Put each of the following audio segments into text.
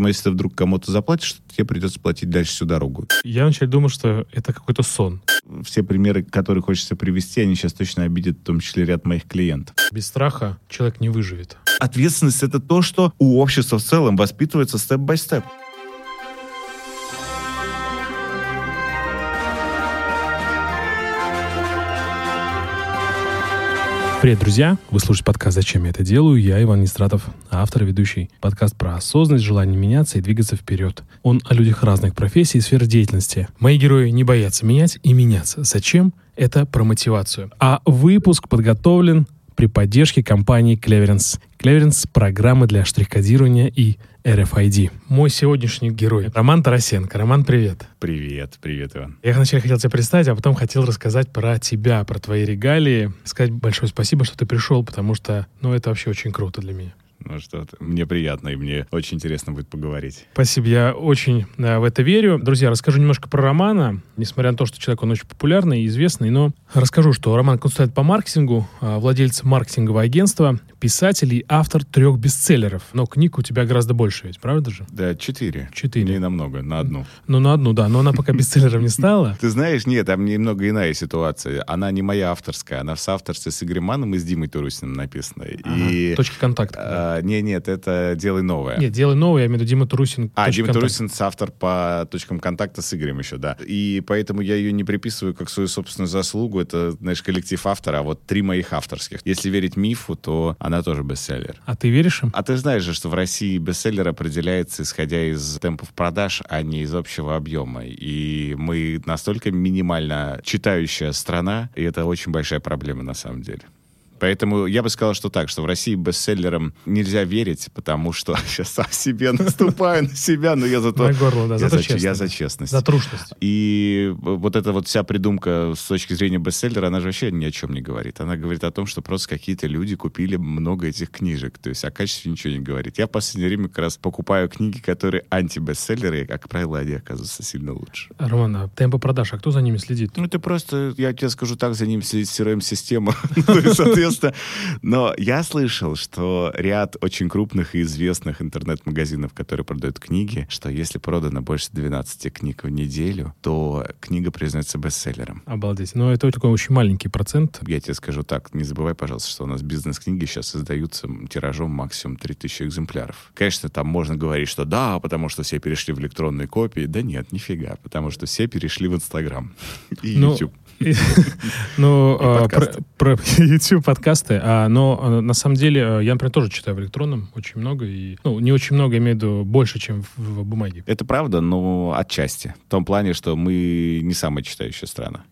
Поэтому, если ты вдруг кому-то заплатишь, то тебе придется платить дальше всю дорогу. Я вначале думал, что это какой-то сон. Все примеры, которые хочется привести, они сейчас точно обидят в том числе ряд моих клиентов. Без страха человек не выживет. Ответственность — это то, что у общества в целом воспитывается степ-бай-степ. Привет, друзья! Вы слушаете подкаст «Зачем я это делаю?» Я Иван Нестратов, автор и ведущий. Подкаст про осознанность, желание меняться и двигаться вперед. Он о людях разных профессий и сфер деятельности. Мои герои не боятся менять и меняться. Зачем? Это про мотивацию. А выпуск подготовлен при поддержке компании Cleverance. Cleverance — программы для штрих-кодирования и RFID. Мой сегодняшний герой — Роман Тарасенко. Роман, привет. Привет, привет, Иван. Я вначале хотел тебя представить, а потом хотел рассказать про тебя, про твои регалии. Сказать большое спасибо, что ты пришел, потому что, ну, это вообще очень круто для меня. Ну что, мне приятно, и мне очень интересно будет поговорить. Спасибо, я очень э, в это верю. Друзья, расскажу немножко про Романа. Несмотря на то, что человек, он очень популярный и известный, но расскажу, что Роман консультант по маркетингу, э, владелец маркетингового агентства, писатель и автор трех бестселлеров. Но книг у тебя гораздо больше ведь, правда же? Да, четыре. Четыре. Не намного, на одну. Ну, на одну, да, но она пока бестселлером не стала. Ты знаешь, нет, там немного иная ситуация. Она не моя авторская, она в соавторстве с Игорем Маном и с Димой Турусиным написана. И... Точки контакта. а, не, нет, это «Делай новое». Нет, делай новое, я имею в виду Дима Турусин. А, «Точки Дима контакта». Турусин соавтор по точкам контакта с Игорем еще, да. И поэтому я ее не приписываю как свою собственную заслугу. Это, знаешь, коллектив автора, а вот три моих авторских. Если верить мифу, то она тоже бестселлер. А ты веришь им? А ты знаешь же, что в России бестселлер определяется исходя из темпов продаж, а не из общего объема. И мы настолько минимально читающая страна, и это очень большая проблема на самом деле. Поэтому я бы сказал, что так, что в России бестселлерам нельзя верить, потому что сейчас сам себе наступаю на себя, но я зато... На горло, да, я зато за, честно. я за честность. За трушность. И вот эта вот вся придумка с точки зрения бестселлера, она же вообще ни о чем не говорит. Она говорит о том, что просто какие-то люди купили много этих книжек. То есть о качестве ничего не говорит. Я в последнее время как раз покупаю книги, которые антибестселлеры, и, как правило, они оказываются сильно лучше. Роман, а темпы продаж, а кто за ними следит? Ну, это просто, я тебе скажу так, за ним следит CRM-система. соответственно, но я слышал, что ряд очень крупных и известных интернет-магазинов, которые продают книги, что если продано больше 12 книг в неделю, то книга признается бестселлером. Обалдеть. Но это такой очень маленький процент. Я тебе скажу так, не забывай, пожалуйста, что у нас бизнес-книги сейчас издаются тиражом максимум 3000 экземпляров. Конечно, там можно говорить, что да, потому что все перешли в электронные копии. Да нет, нифига, потому что все перешли в Инстаграм и Ну, YouTube. Ну, а, про, YouTube подкасты, а, но а, на самом деле а, я, например, тоже читаю в электронном очень много, и, ну, не очень много, я имею в виду больше, чем в, в бумаге. Это правда, но отчасти. В том плане, что мы не самая читающая страна.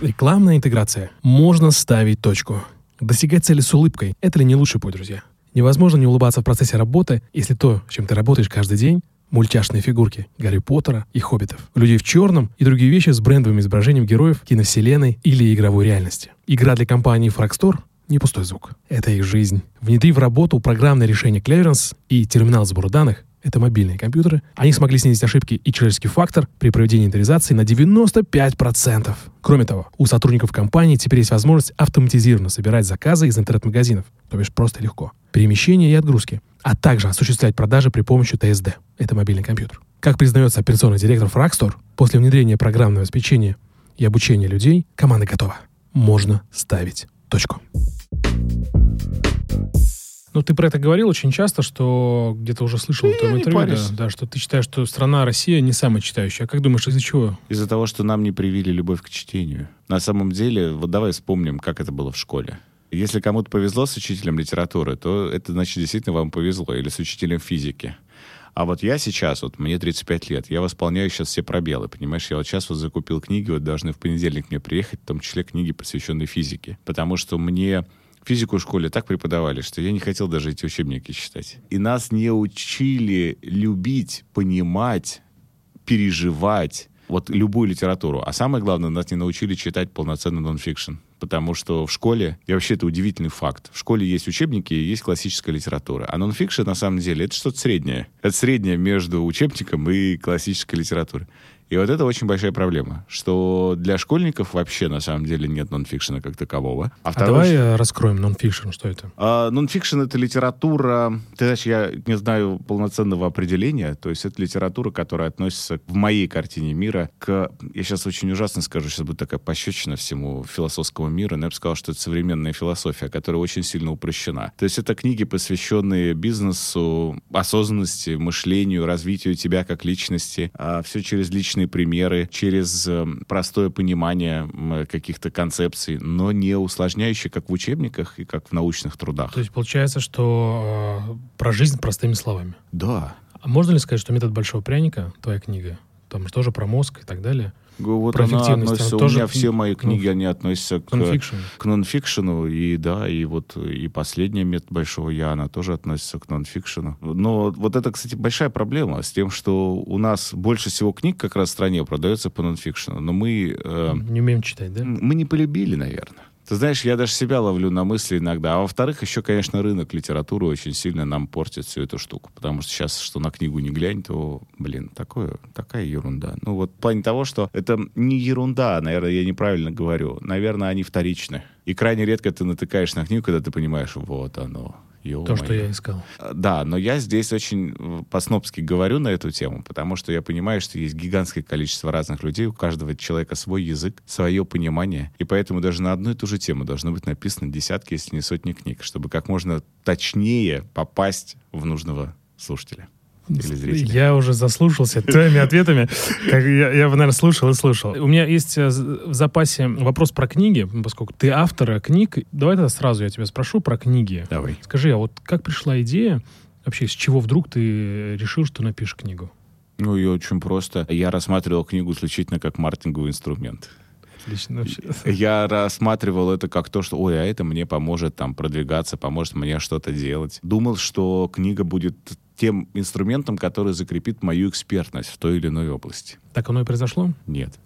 Рекламная интеграция. Можно ставить точку. Достигать цели с улыбкой – это ли не лучший путь, друзья? Невозможно не улыбаться в процессе работы, если то, чем ты работаешь каждый день, мультяшные фигурки Гарри Поттера и Хоббитов, людей в черном и другие вещи с брендовым изображением героев киновселенной или игровой реальности. Игра для компании Fragstore — не пустой звук. Это их жизнь. Внедри в работу программное решение Cleverance и терминал сбора данных — это мобильные компьютеры. Они смогли снизить ошибки и человеческий фактор при проведении инвентаризации на 95%. Кроме того, у сотрудников компании теперь есть возможность автоматизированно собирать заказы из интернет-магазинов, то бишь просто легко. Перемещение и отгрузки, а также осуществлять продажи при помощи ТСД. Это мобильный компьютер. Как признается операционный директор Fragstore, после внедрения программного обеспечения и обучения людей, команда готова. Можно ставить точку. Ну, ты про это говорил очень часто, что где-то уже слышал в твоем интервью, да, да, что ты считаешь, что страна Россия не самая читающая. А как думаешь, из-за чего? Из-за того, что нам не привили любовь к чтению. На самом деле, вот давай вспомним, как это было в школе. Если кому-то повезло с учителем литературы, то это значит действительно вам повезло. Или с учителем физики. А вот я сейчас, вот мне 35 лет, я восполняю сейчас все пробелы, понимаешь? Я вот сейчас вот закупил книги, вот должны в понедельник мне приехать, в том числе книги, посвященные физике. Потому что мне физику в школе так преподавали, что я не хотел даже эти учебники читать. И нас не учили любить, понимать, переживать вот любую литературу. А самое главное, нас не научили читать полноценный нонфикшн. Потому что в школе, и вообще это удивительный факт, в школе есть учебники и есть классическая литература. А нонфикшн на самом деле это что-то среднее. Это среднее между учебником и классической литературой. И вот это очень большая проблема, что для школьников вообще на самом деле нет нонфикшена как такового. А, а давай ш... раскроем нонфикшн, что это? А, нонфикшн — это литература, ты знаешь, я не знаю полноценного определения, то есть это литература, которая относится в моей картине мира к... Я сейчас очень ужасно скажу, сейчас будет такая пощечина всему философскому миру, но я бы сказал, что это современная философия, которая очень сильно упрощена. То есть это книги, посвященные бизнесу, осознанности, мышлению, развитию тебя как личности, а все через личные примеры, через э, простое понимание каких-то концепций, но не усложняющие, как в учебниках и как в научных трудах. То есть получается, что э, про жизнь простыми словами. Да. А можно ли сказать, что метод большого пряника, твоя книга, там тоже про мозг и так далее, вот про она относится, она у меня все мои книги, они относятся к, к нонфикшену, и да, и вот и последняя метод Большого Я, она тоже относится к нонфикшену. Но вот это, кстати, большая проблема с тем, что у нас больше всего книг как раз в стране продается по нонфикшену, но мы... Э, не умеем читать, да? Мы не полюбили, наверное. Ты знаешь, я даже себя ловлю на мысли иногда. А во-вторых, еще, конечно, рынок литературы очень сильно нам портит всю эту штуку. Потому что сейчас, что на книгу не глянь, то, блин, такое, такая ерунда. Ну вот в плане того, что это не ерунда, наверное, я неправильно говорю. Наверное, они вторичны. И крайне редко ты натыкаешь на книгу, когда ты понимаешь, вот оно, Ё То, что я искал. А, да, но я здесь очень э, по-снопски говорю на эту тему, потому что я понимаю, что есть гигантское количество разных людей, у каждого человека свой язык, свое понимание, и поэтому даже на одну и ту же тему должно быть написано десятки, если не сотни книг, чтобы как можно точнее попасть в нужного слушателя. Я уже заслушался твоими ответами. Как я, я, наверное, слушал и слушал. У меня есть э, в запасе вопрос про книги, поскольку ты автор книг. Давай тогда сразу я тебя спрошу про книги. Давай. Скажи, а вот как пришла идея, вообще с чего вдруг ты решил, что напишешь книгу? Ну, и очень просто. Я рассматривал книгу исключительно как маркетинговый инструмент. Отлично вообще. Я рассматривал это как то, что, ой, а это мне поможет там продвигаться, поможет мне что-то делать. Думал, что книга будет тем инструментом, который закрепит мою экспертность в той или иной области. Так оно и произошло? Нет.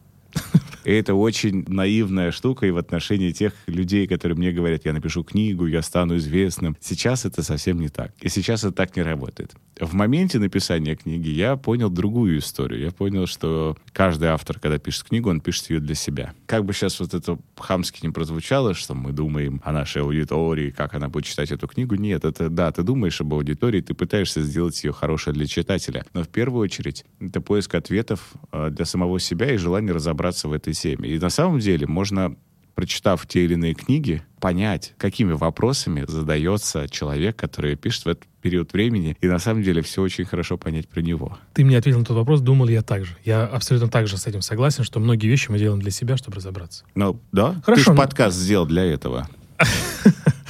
И это очень наивная штука и в отношении тех людей, которые мне говорят, я напишу книгу, я стану известным. Сейчас это совсем не так. И сейчас это так не работает. В моменте написания книги я понял другую историю. Я понял, что каждый автор, когда пишет книгу, он пишет ее для себя. Как бы сейчас вот это хамски не прозвучало, что мы думаем о нашей аудитории, как она будет читать эту книгу. Нет, это да, ты думаешь об аудитории, ты пытаешься сделать ее хорошей для читателя. Но в первую очередь это поиск ответов э, для самого себя и желание разобраться в этой этой теме. И на самом деле можно прочитав те или иные книги, понять, какими вопросами задается человек, который пишет в этот период времени, и на самом деле все очень хорошо понять про него. Ты мне ответил на тот вопрос, думал я так же. Я абсолютно так же с этим согласен, что многие вещи мы делаем для себя, чтобы разобраться. Ну, да? Хорошо. Ты же подкаст сделал для этого.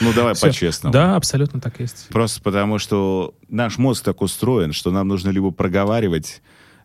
Ну, давай по-честному. Да, абсолютно так есть. Просто потому, что наш мозг так устроен, что нам нужно либо проговаривать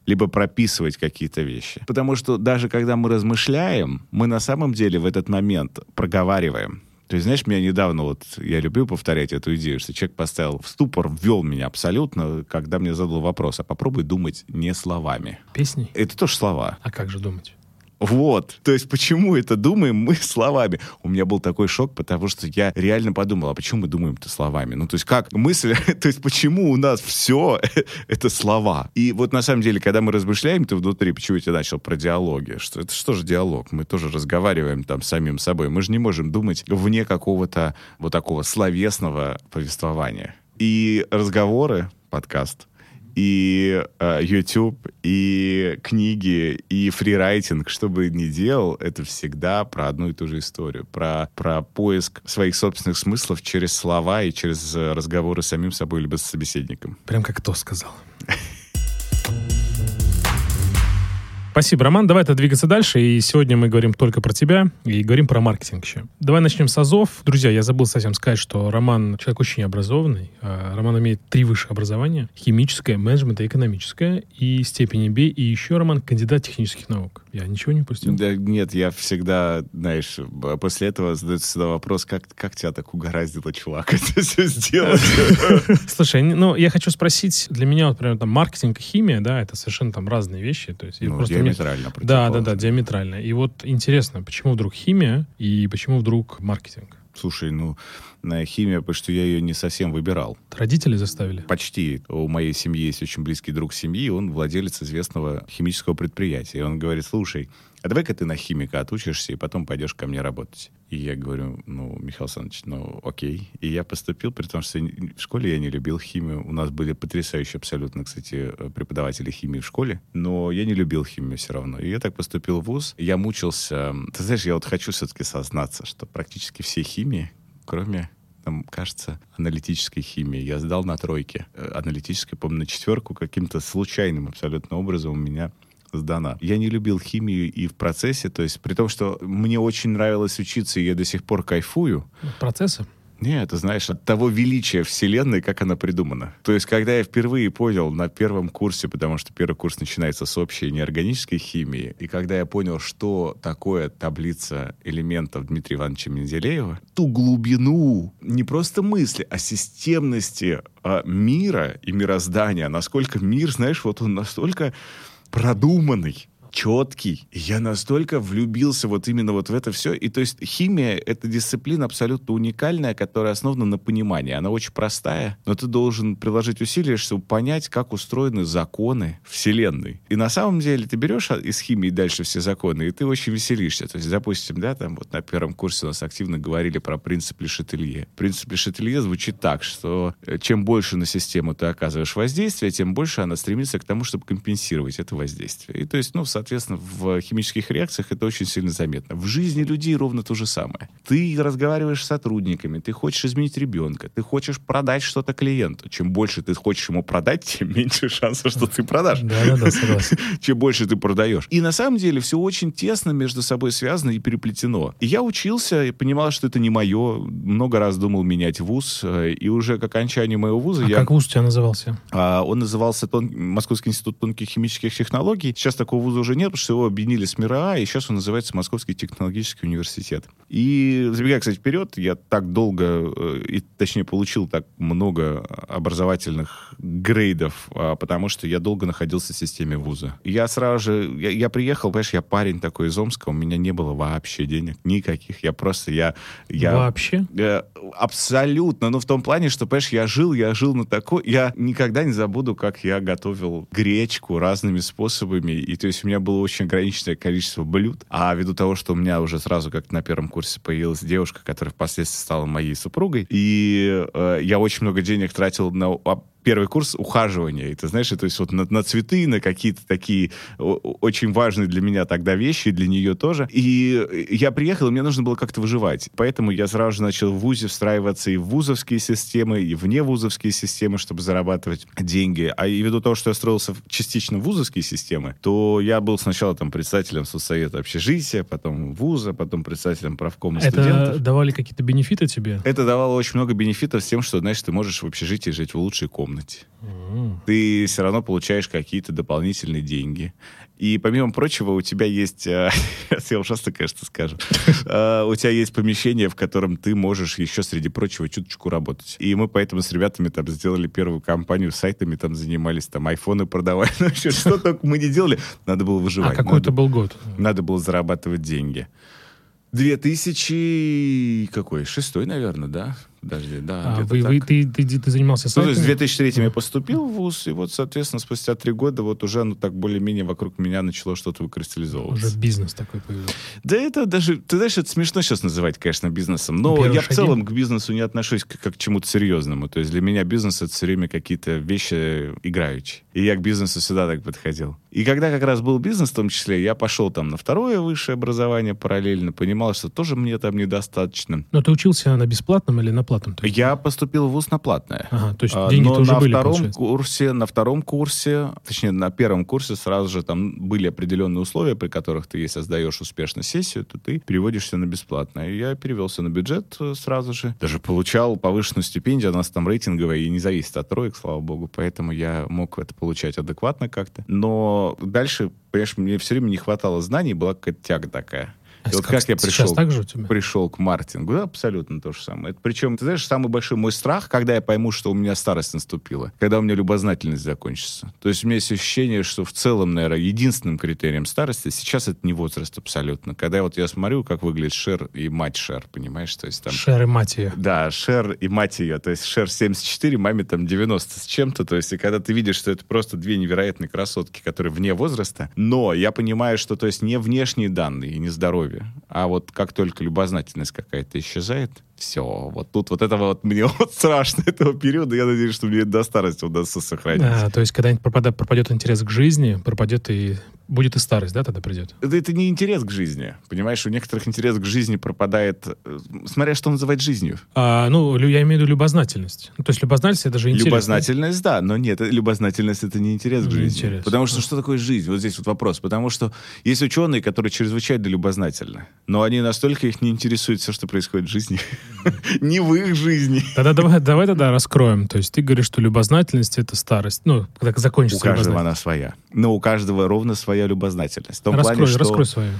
либо прописывать какие-то вещи. Потому что даже когда мы размышляем, мы на самом деле в этот момент проговариваем. То есть, знаешь, меня недавно, вот я люблю повторять эту идею, что человек поставил в ступор, ввел меня абсолютно, когда мне задал вопрос, а попробуй думать не словами. Песни? Это тоже слова. А как же думать? Вот. То есть почему это думаем мы словами? У меня был такой шок, потому что я реально подумал, а почему мы думаем-то словами? Ну, то есть как мысль, то есть почему у нас все это слова? И вот на самом деле, когда мы размышляем, ты внутри, почему я начал про диалоги? Что, это что же диалог? Мы тоже разговариваем там с самим собой. Мы же не можем думать вне какого-то вот такого словесного повествования. И разговоры, подкаст — и э, YouTube, и книги, и фрирайтинг, что бы ни делал, это всегда про одну и ту же историю. Про, про поиск своих собственных смыслов через слова и через э, разговоры с самим собой либо с собеседником. Прям как кто сказал. Спасибо, Роман. Давай это двигаться дальше. И сегодня мы говорим только про тебя и говорим про маркетинг еще. Давай начнем с АЗОВ. Друзья, я забыл совсем сказать, что Роман человек очень образованный. А, Роман имеет три высших образования. Химическое, менеджмент и экономическое. И степень MBA. И еще Роман кандидат технических наук. Я ничего не упустил? Да, нет, я всегда, знаешь, после этого задается всегда вопрос, как, как тебя так угораздило, чувак, это все сделать? Слушай, ну, я хочу спросить, для меня, вот, например, там, маркетинг и химия, да, это совершенно там разные вещи. То есть, ну, просто диаметрально. Да, да, да, диаметрально. И вот интересно, почему вдруг химия и почему вдруг маркетинг? Слушай, ну, химия, потому что я ее не совсем выбирал. Родители заставили? Почти. У моей семьи есть очень близкий друг семьи, он владелец известного химического предприятия. И он говорит, слушай, а давай-ка ты на химика отучишься, и потом пойдешь ко мне работать. И я говорю, ну, Михаил Александрович, ну, окей. И я поступил, при том, что в школе я не любил химию. У нас были потрясающие абсолютно, кстати, преподаватели химии в школе, но я не любил химию все равно. И я так поступил в ВУЗ. Я мучился. Ты знаешь, я вот хочу все-таки сознаться, что практически все химии, кроме там, кажется, аналитической химии. Я сдал на тройке. Э, аналитической, по-моему, на четверку каким-то случайным абсолютно образом у меня сдана. Я не любил химию и в процессе, то есть при том, что мне очень нравилось учиться, и я до сих пор кайфую. Процессы? Нет, ты знаешь, от того величия Вселенной, как она придумана. То есть, когда я впервые понял на первом курсе, потому что первый курс начинается с общей неорганической химии, и когда я понял, что такое таблица элементов Дмитрия Ивановича Менделеева, ту глубину не просто мысли, а системности а, мира и мироздания, насколько мир, знаешь, вот он настолько продуманный, четкий. Я настолько влюбился вот именно вот в это все. И то есть химия — это дисциплина абсолютно уникальная, которая основана на понимании. Она очень простая, но ты должен приложить усилия, чтобы понять, как устроены законы Вселенной. И на самом деле ты берешь из химии дальше все законы, и ты очень веселишься. То есть, допустим, да, там вот на первом курсе у нас активно говорили про принцип Лешетелье. Принцип Лешетелье звучит так, что э, чем больше на систему ты оказываешь воздействие, тем больше она стремится к тому, чтобы компенсировать это воздействие. И то есть, ну, в соответственно, в химических реакциях это очень сильно заметно. В жизни людей ровно то же самое. Ты разговариваешь с сотрудниками, ты хочешь изменить ребенка, ты хочешь продать что-то клиенту. Чем больше ты хочешь ему продать, тем меньше шансов, что ты продашь. Да-да-да, согласен. Чем больше ты продаешь. И на самом деле все очень тесно между собой связано и переплетено. И я учился и понимал, что это не мое. Много раз думал менять вуз. Э, и уже к окончанию моего вуза а я... как вуз у тебя назывался? А, он назывался Тон... Московский институт тонких химических технологий. Сейчас такого вуза уже нет, потому что его объединили с МИРА, и сейчас он называется Московский технологический университет. И, забегая, кстати, вперед, я так долго, э, и, точнее, получил так много образовательных грейдов, а, потому что я долго находился в системе вуза. Я сразу же, я, я приехал, понимаешь, я парень такой из Омска, у меня не было вообще денег, никаких. Я просто, я... я вообще? Э, абсолютно. Ну, в том плане, что, понимаешь, я жил, я жил на такой... Я никогда не забуду, как я готовил гречку разными способами. И то есть у меня было очень ограниченное количество блюд. А ввиду того, что у меня уже сразу как на первом курсе появилась девушка, которая впоследствии стала моей супругой, и э, я очень много денег тратил на первый курс ухаживания. И ты знаешь, то есть вот на, на цветы, на какие-то такие очень важные для меня тогда вещи, для нее тоже. И я приехал, и мне нужно было как-то выживать. Поэтому я сразу же начал в ВУЗе встраиваться и в вузовские системы, и вне вузовские системы, чтобы зарабатывать деньги. А и ввиду того, что я строился частично в вузовские системы, то я был сначала там председателем соцсовета общежития, потом вуза, потом председателем правкома Это студентов. давали какие-то бенефиты тебе? Это давало очень много бенефитов с тем, что, знаешь, ты можешь в общежитии жить в лучшей комнате комнате. Mm-hmm. Ты все равно получаешь какие-то дополнительные деньги. И, помимо прочего, у тебя есть... Э, я ужасно, конечно, скажу. Э, у тебя есть помещение, в котором ты можешь еще, среди прочего, чуточку работать. И мы поэтому с ребятами там сделали первую компанию, сайтами там занимались, там айфоны продавали. Ну, что только мы не делали. Надо было выживать. А какой это был год? Надо было зарабатывать деньги. 2000... Какой? Шестой, наверное, да? Подожди, да. А, вы, вы, ты, ты, ты занимался сайтами? Ну, то есть в 2003 я поступил в ВУЗ, и вот, соответственно, спустя три года вот уже, ну, так более-менее вокруг меня начало что-то выкристаллизовываться. Уже бизнес такой появился. Да это даже, ты знаешь, это смешно сейчас называть, конечно, бизнесом, но Первые я шаги. в целом к бизнесу не отношусь как, как к чему-то серьезному. То есть для меня бизнес — это все время какие-то вещи играющие. И я к бизнесу всегда так подходил. И когда как раз был бизнес в том числе, я пошел там на второе высшее образование параллельно, понимал, что тоже мне там недостаточно. Но ты учился на бесплатном или на платном? есть? Я поступил в ВУЗ на платное. Ага, то есть деньги Но уже на были, втором получается? курсе, на втором курсе, точнее, на первом курсе сразу же там были определенные условия, при которых ты, если сдаешь успешно сессию, то ты переводишься на бесплатное. И я перевелся на бюджет э, сразу же. Даже получал повышенную стипендию, у нас там рейтинговая и не зависит от троек, слава богу, поэтому я мог это получать адекватно как-то. Но дальше, понимаешь, мне все время не хватало знаний, была какая-то тяга такая. А вот как я сейчас пришел, так же у тебя? пришел к маркетингу, да, абсолютно то же самое. Это, причем, ты знаешь, самый большой мой страх, когда я пойму, что у меня старость наступила, когда у меня любознательность закончится. То есть у меня есть ощущение, что в целом, наверное, единственным критерием старости сейчас это не возраст абсолютно. Когда вот я смотрю, как выглядит Шер и мать Шер, понимаешь, то есть там... Шер и мать ее. Да, Шер и мать ее. То есть Шер 74, маме там 90 с чем-то. То есть и когда ты видишь, что это просто две невероятные красотки, которые вне возраста, но я понимаю, что то есть не внешние данные и не здоровье, а вот как только любознательность какая-то исчезает, все, вот тут вот этого вот мне вот страшно, этого периода, я надеюсь, что мне до старости удастся сохранить. А, то есть, когда пропадет, пропадет интерес к жизни, пропадет и будет и старость, да, тогда придет? Это, это не интерес к жизни, понимаешь? У некоторых интерес к жизни пропадает, э, смотря что называть жизнью. А, ну, я имею в виду любознательность. Ну, то есть любознательность это же интерес. Любознательность, да, но нет, э, любознательность это не интерес к жизни. интерес. Потому что что такое жизнь? Вот здесь вот вопрос. Потому что есть ученые, которые чрезвычайно любознательны, но они настолько их не интересует все, что происходит в жизни. Не в их жизни. Тогда давай, давай тогда раскроем. То есть ты говоришь, что любознательность это старость. Ну, когда У закончится каждого любознательность. она своя. Но у каждого ровно своя любознательность. В том Раскрой, плане, что раскрой свою.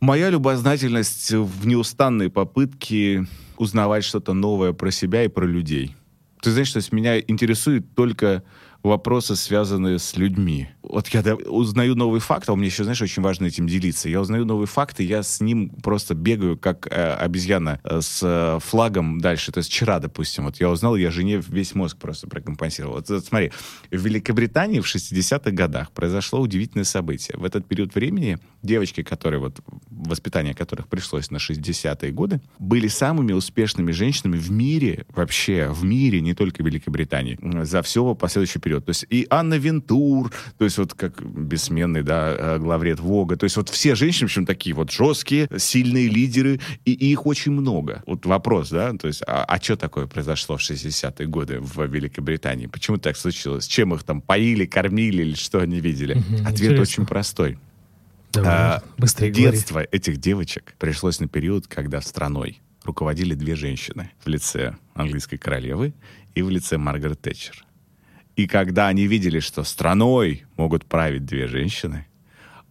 моя любознательность в неустанной попытке узнавать что-то новое про себя и про людей. Ты знаешь, то есть меня интересует только вопросы, связанные с людьми. Вот я узнаю новый факт, а у меня еще, знаешь, очень важно этим делиться. Я узнаю новый факт, и я с ним просто бегаю, как э, обезьяна э, с э, флагом дальше. То есть вчера, допустим, вот я узнал, я жене весь мозг просто прокомпенсировал. Вот, вот смотри, в Великобритании в 60-х годах произошло удивительное событие. В этот период времени девочки, которые вот, воспитание которых пришлось на 60-е годы, были самыми успешными женщинами в мире, вообще в мире, не только в Великобритании, за все последующий период. То есть и Анна Вентур, то есть вот как бессменный, да, э, главред Вога, то есть вот все женщины, в общем, такие вот жесткие, сильные лидеры, и, и их очень много. Вот вопрос, да, то есть, а, что такое произошло в 60-е годы в Великобритании? Почему так случилось? Чем их там поили, кормили или что они видели? Мгм, Ответ интересно. очень простой. Давай, А, быстрее говори. Детство этих девочек пришлось на период, когда страной руководили две женщины в лице английской королевы и в лице Маргарет Тэтчер. И когда они видели, что страной могут править две женщины,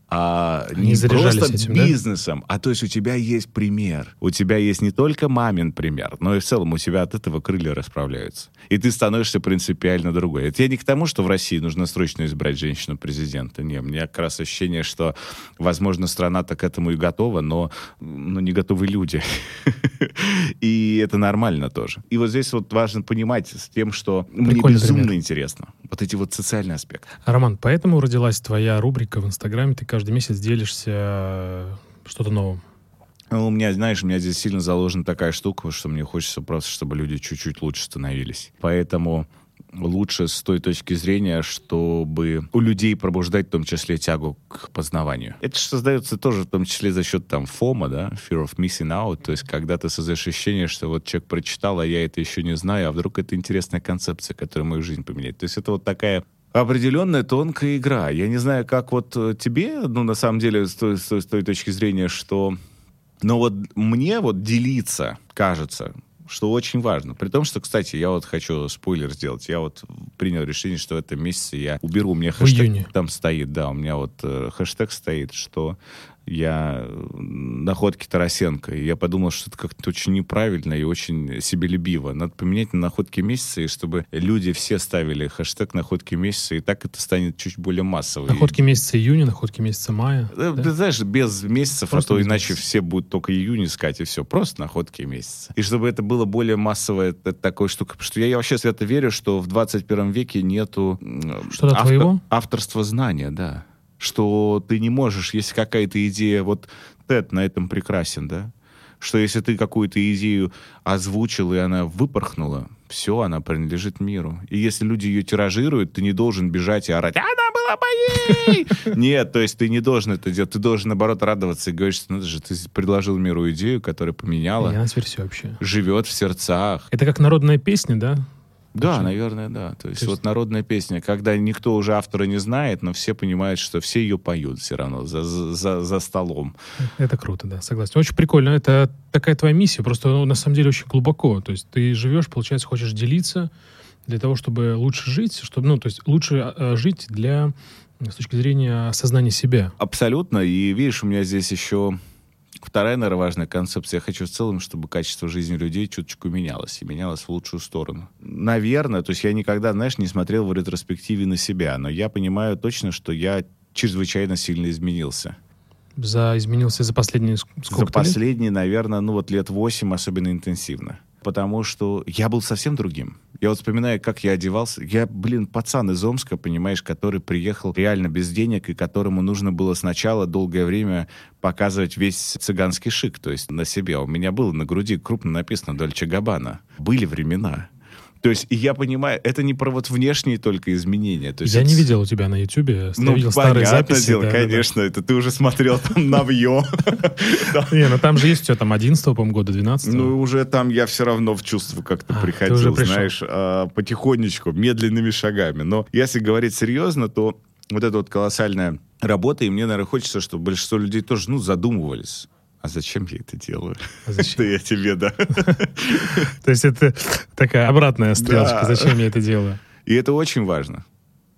а Они не просто этим, да? бизнесом, а то есть у тебя есть пример. У тебя есть не только мамин пример, но и в целом у тебя от этого крылья расправляются. И ты становишься принципиально другой. Это я не к тому, что в России нужно срочно избрать женщину президента. Не, у меня как раз ощущение, что, возможно, страна-то к этому и готова, но, но не готовы люди. И это нормально тоже. И вот здесь вот важно понимать с тем, что мне безумно интересно. Вот эти вот социальные аспекты. Роман, поэтому родилась твоя рубрика в Инстаграме. Ты каждый месяц делишься э, что-то новым. Ну, у меня, знаешь, у меня здесь сильно заложена такая штука, что мне хочется просто, чтобы люди чуть-чуть лучше становились. Поэтому лучше с той точки зрения, чтобы у людей пробуждать в том числе тягу к познаванию. Это же создается тоже в том числе за счет там фома, да, fear of missing out, то есть когда ты создаешь ощущение, что вот человек прочитал, а я это еще не знаю, а вдруг это интересная концепция, которая мою жизнь поменяет. То есть это вот такая определенная тонкая игра. Я не знаю, как вот э, тебе, ну, на самом деле, с той, с той- с той точки зрения, что но вот мне вот делиться, кажется, что очень важно. При том, что, кстати, я вот хочу спойлер сделать. Я вот принял решение, что в этом месяце я уберу. У меня хэштег там стоит, да, у меня вот э, хэштег стоит, что я находки Тарасенко. И я подумал, что это как-то очень неправильно и очень себелюбиво. Надо поменять на находки месяца, и чтобы люди все ставили хэштег находки месяца, и так это станет чуть более массово. Находки месяца июня, находки месяца мая. Э, да? Ты знаешь, без месяцев, Просто а то иначе месяца. все будут только июнь искать, и все. Просто находки месяца. И чтобы это было более массовое, это такой штука. Потому что я, я вообще свято верю, что в 21 веке нету Что-то авто- твоего? авторства знания, да. Что ты не можешь, если какая-то идея, вот Тед на этом прекрасен, да, что если ты какую-то идею озвучил, и она выпорхнула, все, она принадлежит миру. И если люди ее тиражируют, ты не должен бежать и орать, она была моей! Нет, то есть ты не должен это делать. Ты должен, наоборот, радоваться и говорить, что ну, же ты предложил миру идею, которая поменяла, Я на теперь все вообще. живет в сердцах. Это как народная песня, да? Да, Очень. наверное, да. То есть, То есть- вот народная песня, когда никто уже автора не знает, но все понимают, что все ее поют все равно за, за, за столом. Это круто, да, согласен. Очень прикольно. Это такая твоя миссия, просто ну, на самом деле очень глубоко. То есть ты живешь, получается, хочешь делиться для того, чтобы лучше жить, чтобы, ну, то есть лучше э, жить для, с точки зрения осознания себя. Абсолютно. И видишь, у меня здесь еще вторая, наверное, важная концепция. Я хочу в целом, чтобы качество жизни людей чуточку менялось, и менялось в лучшую сторону. Наверное, то есть я никогда, знаешь, не смотрел в ретроспективе на себя, но я понимаю точно, что я чрезвычайно сильно изменился. За изменился за последние сколько За последние, лет? наверное, ну вот лет восемь особенно интенсивно потому что я был совсем другим. Я вот вспоминаю, как я одевался. Я, блин, пацан из Омска, понимаешь, который приехал реально без денег, и которому нужно было сначала долгое время показывать весь цыганский шик, то есть на себе. У меня было на груди крупно написано «Дольче Габбана». Были времена. То есть, я понимаю, это не про вот внешние только изменения. То есть я это... не видел у тебя на Ютубе, ну, видел старые записи. дело, да, конечно, да. это ты уже смотрел там навье. Не, ну там же есть у тебя там 11 по-моему, года, 12 Ну, уже там я все равно в чувство как-то а, приходил, знаешь, а, потихонечку, медленными шагами. Но если говорить серьезно, то вот эта вот колоссальная работа, и мне, наверное, хочется, чтобы большинство людей тоже, ну, задумывались а зачем я это делаю? А зачем? Это я тебе, да. То есть это такая обратная стрелочка, зачем я это делаю? И это очень важно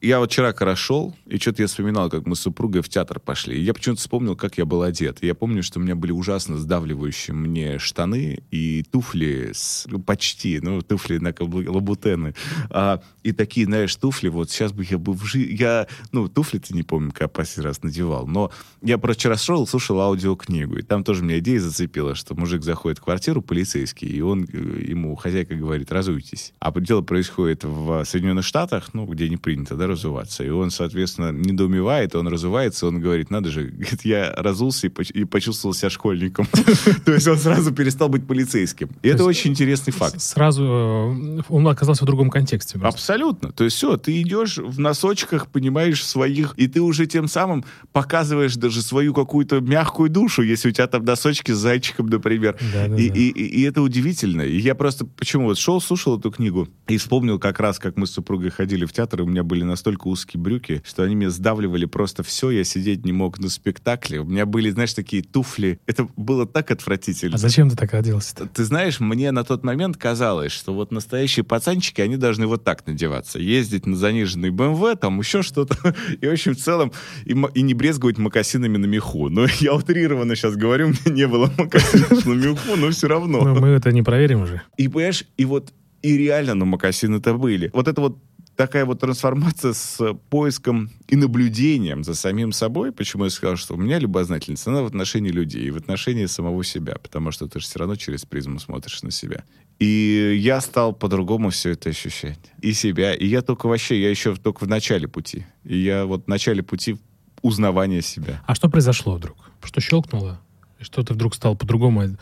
я вот вчера как и что-то я вспоминал, как мы с супругой в театр пошли. И я почему-то вспомнил, как я был одет. И я помню, что у меня были ужасно сдавливающие мне штаны и туфли с, ну, почти, ну, туфли на лабутены. А, и такие, знаешь, туфли, вот сейчас бы я бы в жизни... Я, ну, туфли-то не помню, как последний раз надевал. Но я просто вчера шел, слушал аудиокнигу. И там тоже меня идея зацепила, что мужик заходит в квартиру, полицейский, и он, э, ему хозяйка говорит, разуйтесь. А дело происходит в Соединенных Штатах, ну, где не принято, да, разуваться. И он, соответственно, недоумевает, он разувается, он говорит, надо же, я разулся и почувствовал себя школьником. То есть он сразу перестал быть полицейским. И это очень интересный факт. Сразу э, он оказался в другом контексте. Абсолютно. То есть все, ты идешь в носочках, понимаешь, своих, и ты уже тем самым показываешь даже свою какую-то мягкую душу, если у тебя там носочки с зайчиком, например. И это удивительно. И я просто почему вот шел, слушал эту книгу и вспомнил как раз, как мы с супругой ходили в театр, и у меня были на настолько узкие брюки, что они мне сдавливали просто все, я сидеть не мог на спектакле. У меня были, знаешь, такие туфли. Это было так отвратительно. А зачем ты так оделся -то? Ты знаешь, мне на тот момент казалось, что вот настоящие пацанчики, они должны вот так надеваться. Ездить на заниженный БМВ, там еще что-то. И, в общем, в целом, и, и не брезговать макасинами на меху. Но я утрированно сейчас говорю, у меня не было макасинов на меху, но все равно. Но мы это не проверим уже. И, понимаешь, и вот и реально, ну, макасины-то были. Вот это вот такая вот трансформация с поиском и наблюдением за самим собой. Почему я сказал, что у меня любознательность, она в отношении людей и в отношении самого себя, потому что ты же все равно через призму смотришь на себя. И я стал по-другому все это ощущать. И себя. И я только вообще, я еще только в начале пути. И я вот в начале пути узнавания себя. А что произошло вдруг? Что щелкнуло? Что ты вдруг стал по-другому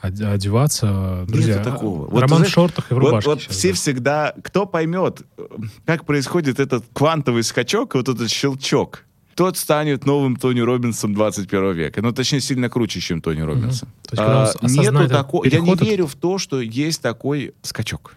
одеваться? Друзья, Нет такого. Вот, Роман знаешь, в шортах и в рубашке. Вот, вот сейчас, все да. всегда... Кто поймет, как происходит этот квантовый скачок, вот этот щелчок, тот станет новым Тони Робинсом 21 века. Ну, точнее, сильно круче, чем Тони Робинсон. Есть, а, нету такого... Я не верю в то, что есть такой скачок.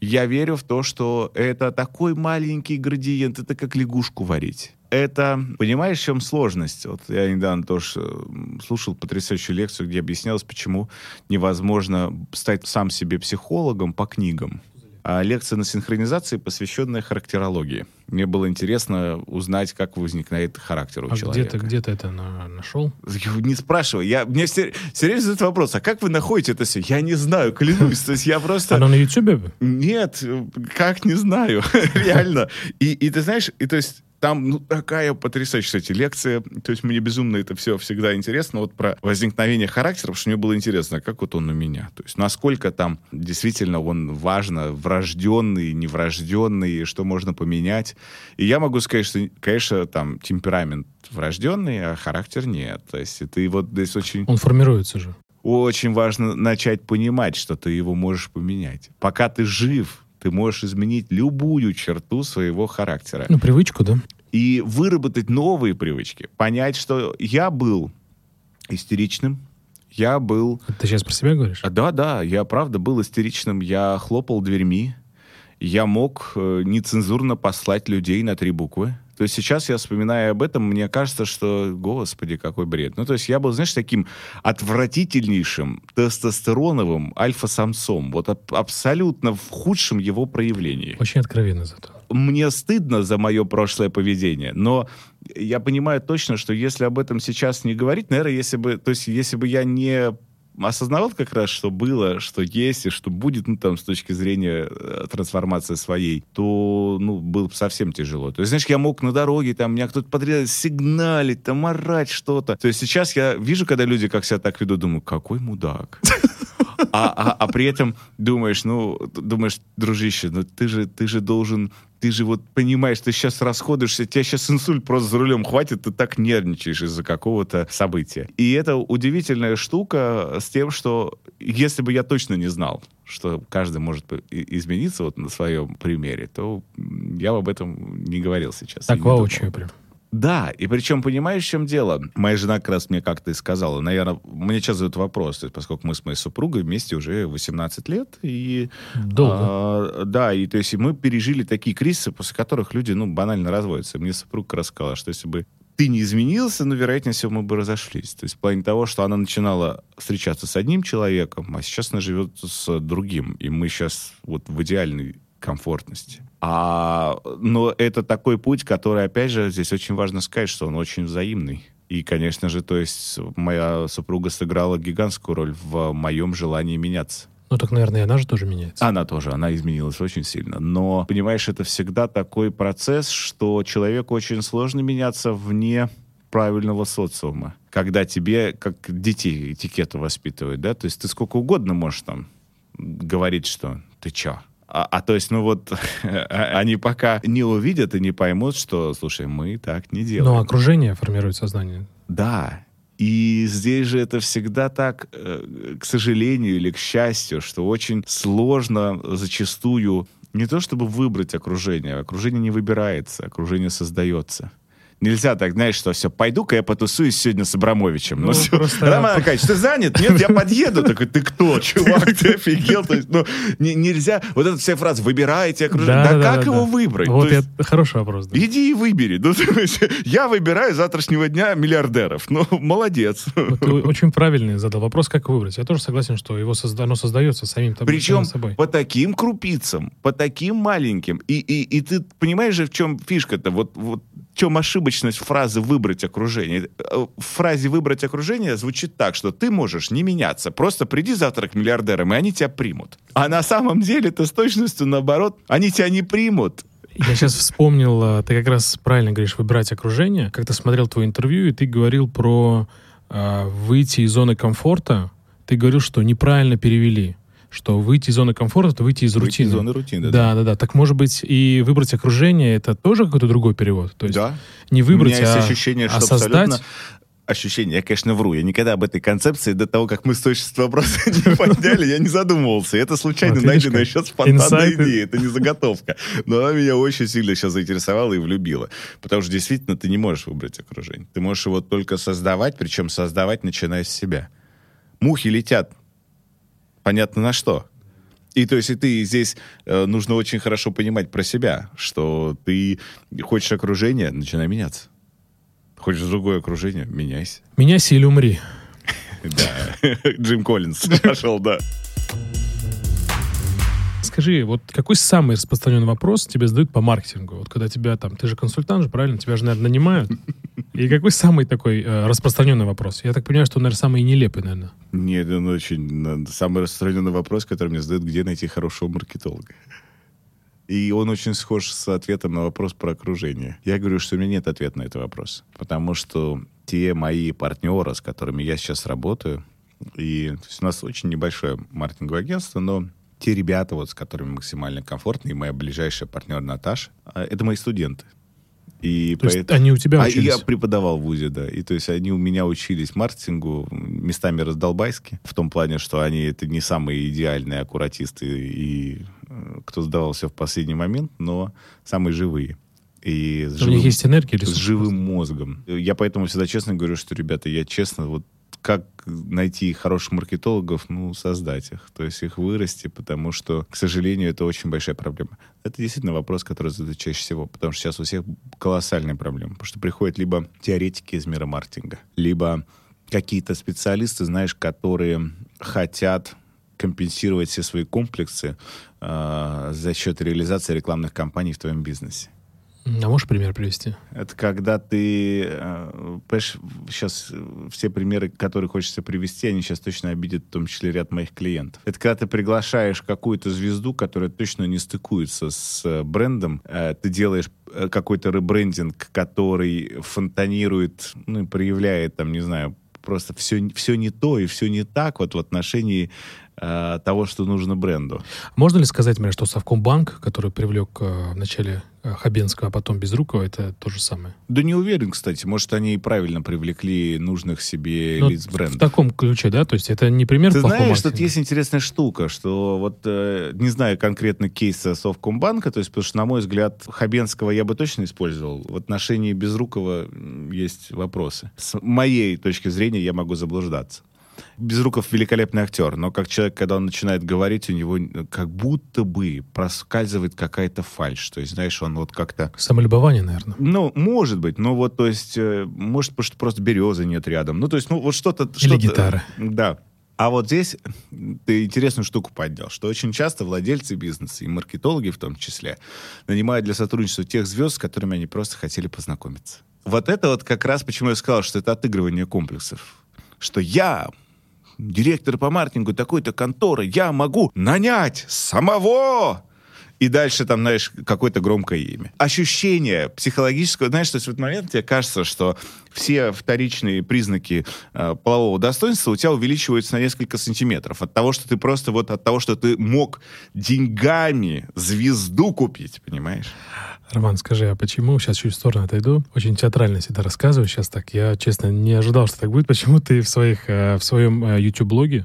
Я верю в то, что это такой маленький градиент, это как лягушку варить это, понимаешь, в чем сложность? Вот я недавно тоже э, слушал потрясающую лекцию, где объяснялось, почему невозможно стать сам себе психологом по книгам. А лекция на синхронизации, посвященная характерологии. Мне было интересно узнать, как возникает характер у а человека. Где ты, где ты это на, нашел? Не спрашивай. Я, мне все, все время задают вопрос, а как вы находите это все? Я не знаю, клянусь. То есть я просто... Оно на Ютубе? Нет, как не знаю. Реально. И, и ты знаешь, и то есть там ну, такая потрясающая, кстати, лекция. То есть мне безумно это все всегда интересно. Вот про возникновение характера, потому что мне было интересно, как вот он у меня. То есть насколько там действительно он важно, врожденный, неврожденный, что можно поменять. И я могу сказать, что, конечно, там темперамент врожденный, а характер нет. То есть ты вот здесь очень... Он формируется же. Очень важно начать понимать, что ты его можешь поменять. Пока ты жив, ты можешь изменить любую черту своего характера. Ну, привычку, да? И выработать новые привычки. Понять, что я был истеричным, я был... Ты сейчас про себя говоришь? А, да, да, я правда был истеричным. Я хлопал дверьми, я мог э, нецензурно послать людей на три буквы. То есть сейчас я вспоминаю об этом, мне кажется, что, господи, какой бред. Ну, то есть я был, знаешь, таким отвратительнейшим тестостероновым альфа-самцом. Вот аб- абсолютно в худшем его проявлении. Очень откровенно зато. мне стыдно за мое прошлое поведение, но я понимаю точно, что если об этом сейчас не говорить, наверное, если бы, то есть если бы я не осознавал как раз, что было, что есть и что будет, ну, там, с точки зрения э, трансформации своей, то, ну, было бы совсем тяжело. То есть, знаешь, я мог на дороге, там, меня кто-то подряд сигналить, там, орать что-то. То есть сейчас я вижу, когда люди как себя так ведут, думаю, какой мудак. А, а, а при этом думаешь, ну, думаешь, дружище, ну ты же, ты же должен ты же вот понимаешь, ты сейчас расходишься, тебя сейчас инсульт просто за рулем хватит, ты так нервничаешь из-за какого-то события. И это удивительная штука с тем, что если бы я точно не знал, что каждый может измениться вот на своем примере, то я бы об этом не говорил сейчас. Так воочию прям. Да, и причем, понимаешь, в чем дело? Моя жена как раз мне как-то и сказала, наверное, мне сейчас задают вопрос, то есть, поскольку мы с моей супругой вместе уже 18 лет, и... Долго. А, да, и то есть мы пережили такие кризисы, после которых люди, ну, банально разводятся. Мне супруга рассказала, что если бы ты не изменился, ну, вероятнее всего, мы бы разошлись. То есть в плане того, что она начинала встречаться с одним человеком, а сейчас она живет с другим. И мы сейчас вот в идеальной комфортности. А, но это такой путь, который, опять же, здесь очень важно сказать, что он очень взаимный. И, конечно же, то есть моя супруга сыграла гигантскую роль в моем желании меняться. Ну так, наверное, она же тоже меняется. Она тоже, она изменилась очень сильно. Но, понимаешь, это всегда такой процесс, что человеку очень сложно меняться вне правильного социума. Когда тебе, как детей, этикету воспитывают, да, то есть ты сколько угодно можешь там говорить, что ты чё, а, а то есть, ну вот, а, они пока не увидят и не поймут, что, слушай, мы так не делаем. Но окружение формирует сознание. Да. И здесь же это всегда так, э, к сожалению или к счастью, что очень сложно зачастую не то чтобы выбрать окружение, окружение не выбирается, окружение создается. Нельзя так, знаешь, что все, пойду-ка я потусуюсь сегодня с Абрамовичем. Ну, ну все, просто... Роман Аркадьевич, ты занят? Нет, я подъеду. Такой, ты кто, чувак, ты офигел? То есть, ну, не, нельзя, вот эта вся фраза, выбирайте окружение. Да, да, да как да, его да. выбрать? Вот есть, это хороший вопрос. Да. Иди и выбери. Ну, есть, я выбираю завтрашнего дня миллиардеров. Ну, молодец. Вот ты очень правильный задал вопрос, как выбрать. Я тоже согласен, что его созда... оно создается самим тобой. Причем собой. по таким крупицам, по таким маленьким. И, и, и ты понимаешь же, в чем фишка-то? Вот, вот чем ошибочность фразы «выбрать окружение». Э, в фразе «выбрать окружение» звучит так, что ты можешь не меняться. Просто приди завтра к миллиардерам, и они тебя примут. А на самом деле это с точностью наоборот. Они тебя не примут. Я сейчас вспомнил, э, ты как раз правильно говоришь, выбирать окружение. Как-то смотрел твое интервью, и ты говорил про э, выйти из зоны комфорта. Ты говорил, что неправильно перевели что выйти из зоны комфорта, это выйти из выйти рутины. из зоны рутины, да. Да, да, да. Так может быть и выбрать окружение, это тоже какой-то другой перевод? То есть да. не выбрать, У меня а, есть ощущение, а что создать... ощущение, я, конечно, вру, я никогда об этой концепции до того, как мы с точностью вопроса не подняли, я не задумывался. Это случайно найденная сейчас спонтанная идея, это не заготовка. Но она меня очень сильно сейчас заинтересовала и влюбила. Потому что действительно ты не можешь выбрать окружение. Ты можешь его только создавать, причем создавать, начиная с себя. Мухи летят понятно на что. И то есть и ты здесь э, нужно очень хорошо понимать про себя, что ты хочешь окружение, начинай меняться. Хочешь другое окружение, меняйся. Меняйся или умри. Да, Джим Коллинз пошел, да скажи, вот какой самый распространенный вопрос тебе задают по маркетингу? Вот когда тебя там, ты же консультант же, правильно? Тебя же, наверное, нанимают. И какой самый такой э, распространенный вопрос? Я так понимаю, что он, наверное, самый нелепый, наверное. Нет, он очень... Самый распространенный вопрос, который мне задают, где найти хорошего маркетолога. И он очень схож с ответом на вопрос про окружение. Я говорю, что у меня нет ответа на этот вопрос. Потому что те мои партнеры, с которыми я сейчас работаю, и то есть у нас очень небольшое маркетинговое агентство, но те ребята, вот, с которыми максимально комфортно, и моя ближайшая партнер Наташа, а, это мои студенты. И то поэтому... есть они у тебя учились? А я преподавал в ВУЗе, да. И то есть они у меня учились маркетингу, местами раздолбайски, в том плане, что они это не самые идеальные аккуратисты и э, кто сдавался в последний момент, но самые живые. И с живым, у них есть энергия, С живым мозгом. Я поэтому всегда честно говорю, что, ребята, я честно вот как найти хороших маркетологов, ну, создать их, то есть их вырасти, потому что, к сожалению, это очень большая проблема. Это действительно вопрос, который задают чаще всего, потому что сейчас у всех колоссальная проблема, потому что приходят либо теоретики из мира маркетинга, либо какие-то специалисты, знаешь, которые хотят компенсировать все свои комплексы э, за счет реализации рекламных кампаний в твоем бизнесе. А можешь пример привести? Это когда ты... Э, понимаешь, сейчас все примеры, которые хочется привести, они сейчас точно обидят в том числе ряд моих клиентов. Это когда ты приглашаешь какую-то звезду, которая точно не стыкуется с э, брендом, э, ты делаешь какой-то ребрендинг, который фонтанирует, ну, проявляет, там, не знаю, просто все, все не то и все не так вот в отношении э, того, что нужно бренду. Можно ли сказать, например, что Совкомбанк, который привлек э, в начале э, Хабенского, а потом Безрукова, это то же самое? Да не уверен, кстати. Может, они и правильно привлекли нужных себе ну, лиц бренда. В таком ключе, да? То есть это не пример Ты знаешь, тут есть интересная штука, что вот, э, не знаю конкретно кейса Совкомбанка, то есть, потому что, на мой взгляд, Хабенского я бы точно использовал. В отношении Безрукова есть вопросы. С моей точки зрения я могу заблуждаться. Безруков великолепный актер, но как человек, когда он начинает говорить, у него как будто бы проскальзывает какая-то фальшь. То есть, знаешь, он вот как-то... Самолюбование, наверное. Ну, может быть, но вот, то есть, э, может, потому что просто березы нет рядом. Ну, то есть, ну, вот что-то... Или что гитара. Да. А вот здесь ты интересную штуку поднял, что очень часто владельцы бизнеса и маркетологи в том числе нанимают для сотрудничества тех звезд, с которыми они просто хотели познакомиться. Вот это вот как раз почему я сказал, что это отыгрывание комплексов. Что я директор по маркетингу такой-то конторы, я могу нанять самого и дальше там, знаешь, какое-то громкое имя. Ощущение психологического, знаешь, то есть в этот момент тебе кажется, что все вторичные признаки э, полового достоинства у тебя увеличиваются на несколько сантиметров. От того, что ты просто вот от того, что ты мог деньгами звезду купить, понимаешь? Роман, скажи, а почему, сейчас чуть в сторону отойду, очень театрально всегда рассказываю сейчас так, я, честно, не ожидал, что так будет, почему ты в, своих, э, в своем э, YouTube-блоге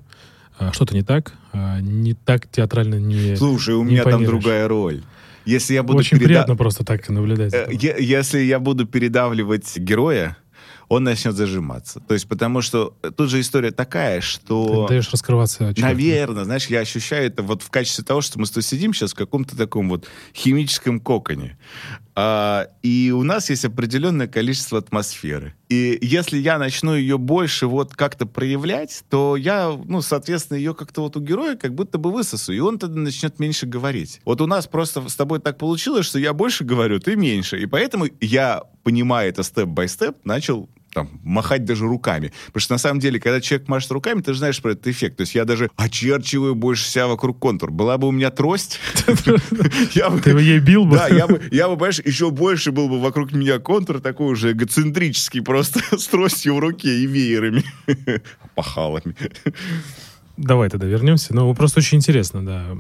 что-то не так, не так театрально не Слушай, у меня там другая роль. Если я буду Очень переда... приятно просто так наблюдать. Если я буду передавливать героя, он начнет зажиматься. То есть потому что тут же история такая, что... Ты даешь раскрываться. Человеку. Наверное, знаешь, я ощущаю это вот в качестве того, что мы сидим сейчас в каком-то таком вот химическом коконе. А, и у нас есть определенное количество атмосферы. И если я начну ее больше вот как-то проявлять, то я, ну, соответственно, ее как-то вот у героя как будто бы высосу, и он тогда начнет меньше говорить. Вот у нас просто с тобой так получилось, что я больше говорю, ты меньше. И поэтому я, понимая это степ-бай-степ, начал там, махать даже руками. Потому что на самом деле, когда человек машет руками, ты же знаешь про этот эффект. То есть я даже очерчиваю больше себя вокруг контур. Была бы у меня трость... Ты бы ей бил бы? Да, я бы, я бы, понимаешь, еще больше был бы вокруг меня контур такой уже эгоцентрический, просто с тростью в руке и веерами, пахалами. Давай тогда вернемся. Ну, просто очень интересно, да.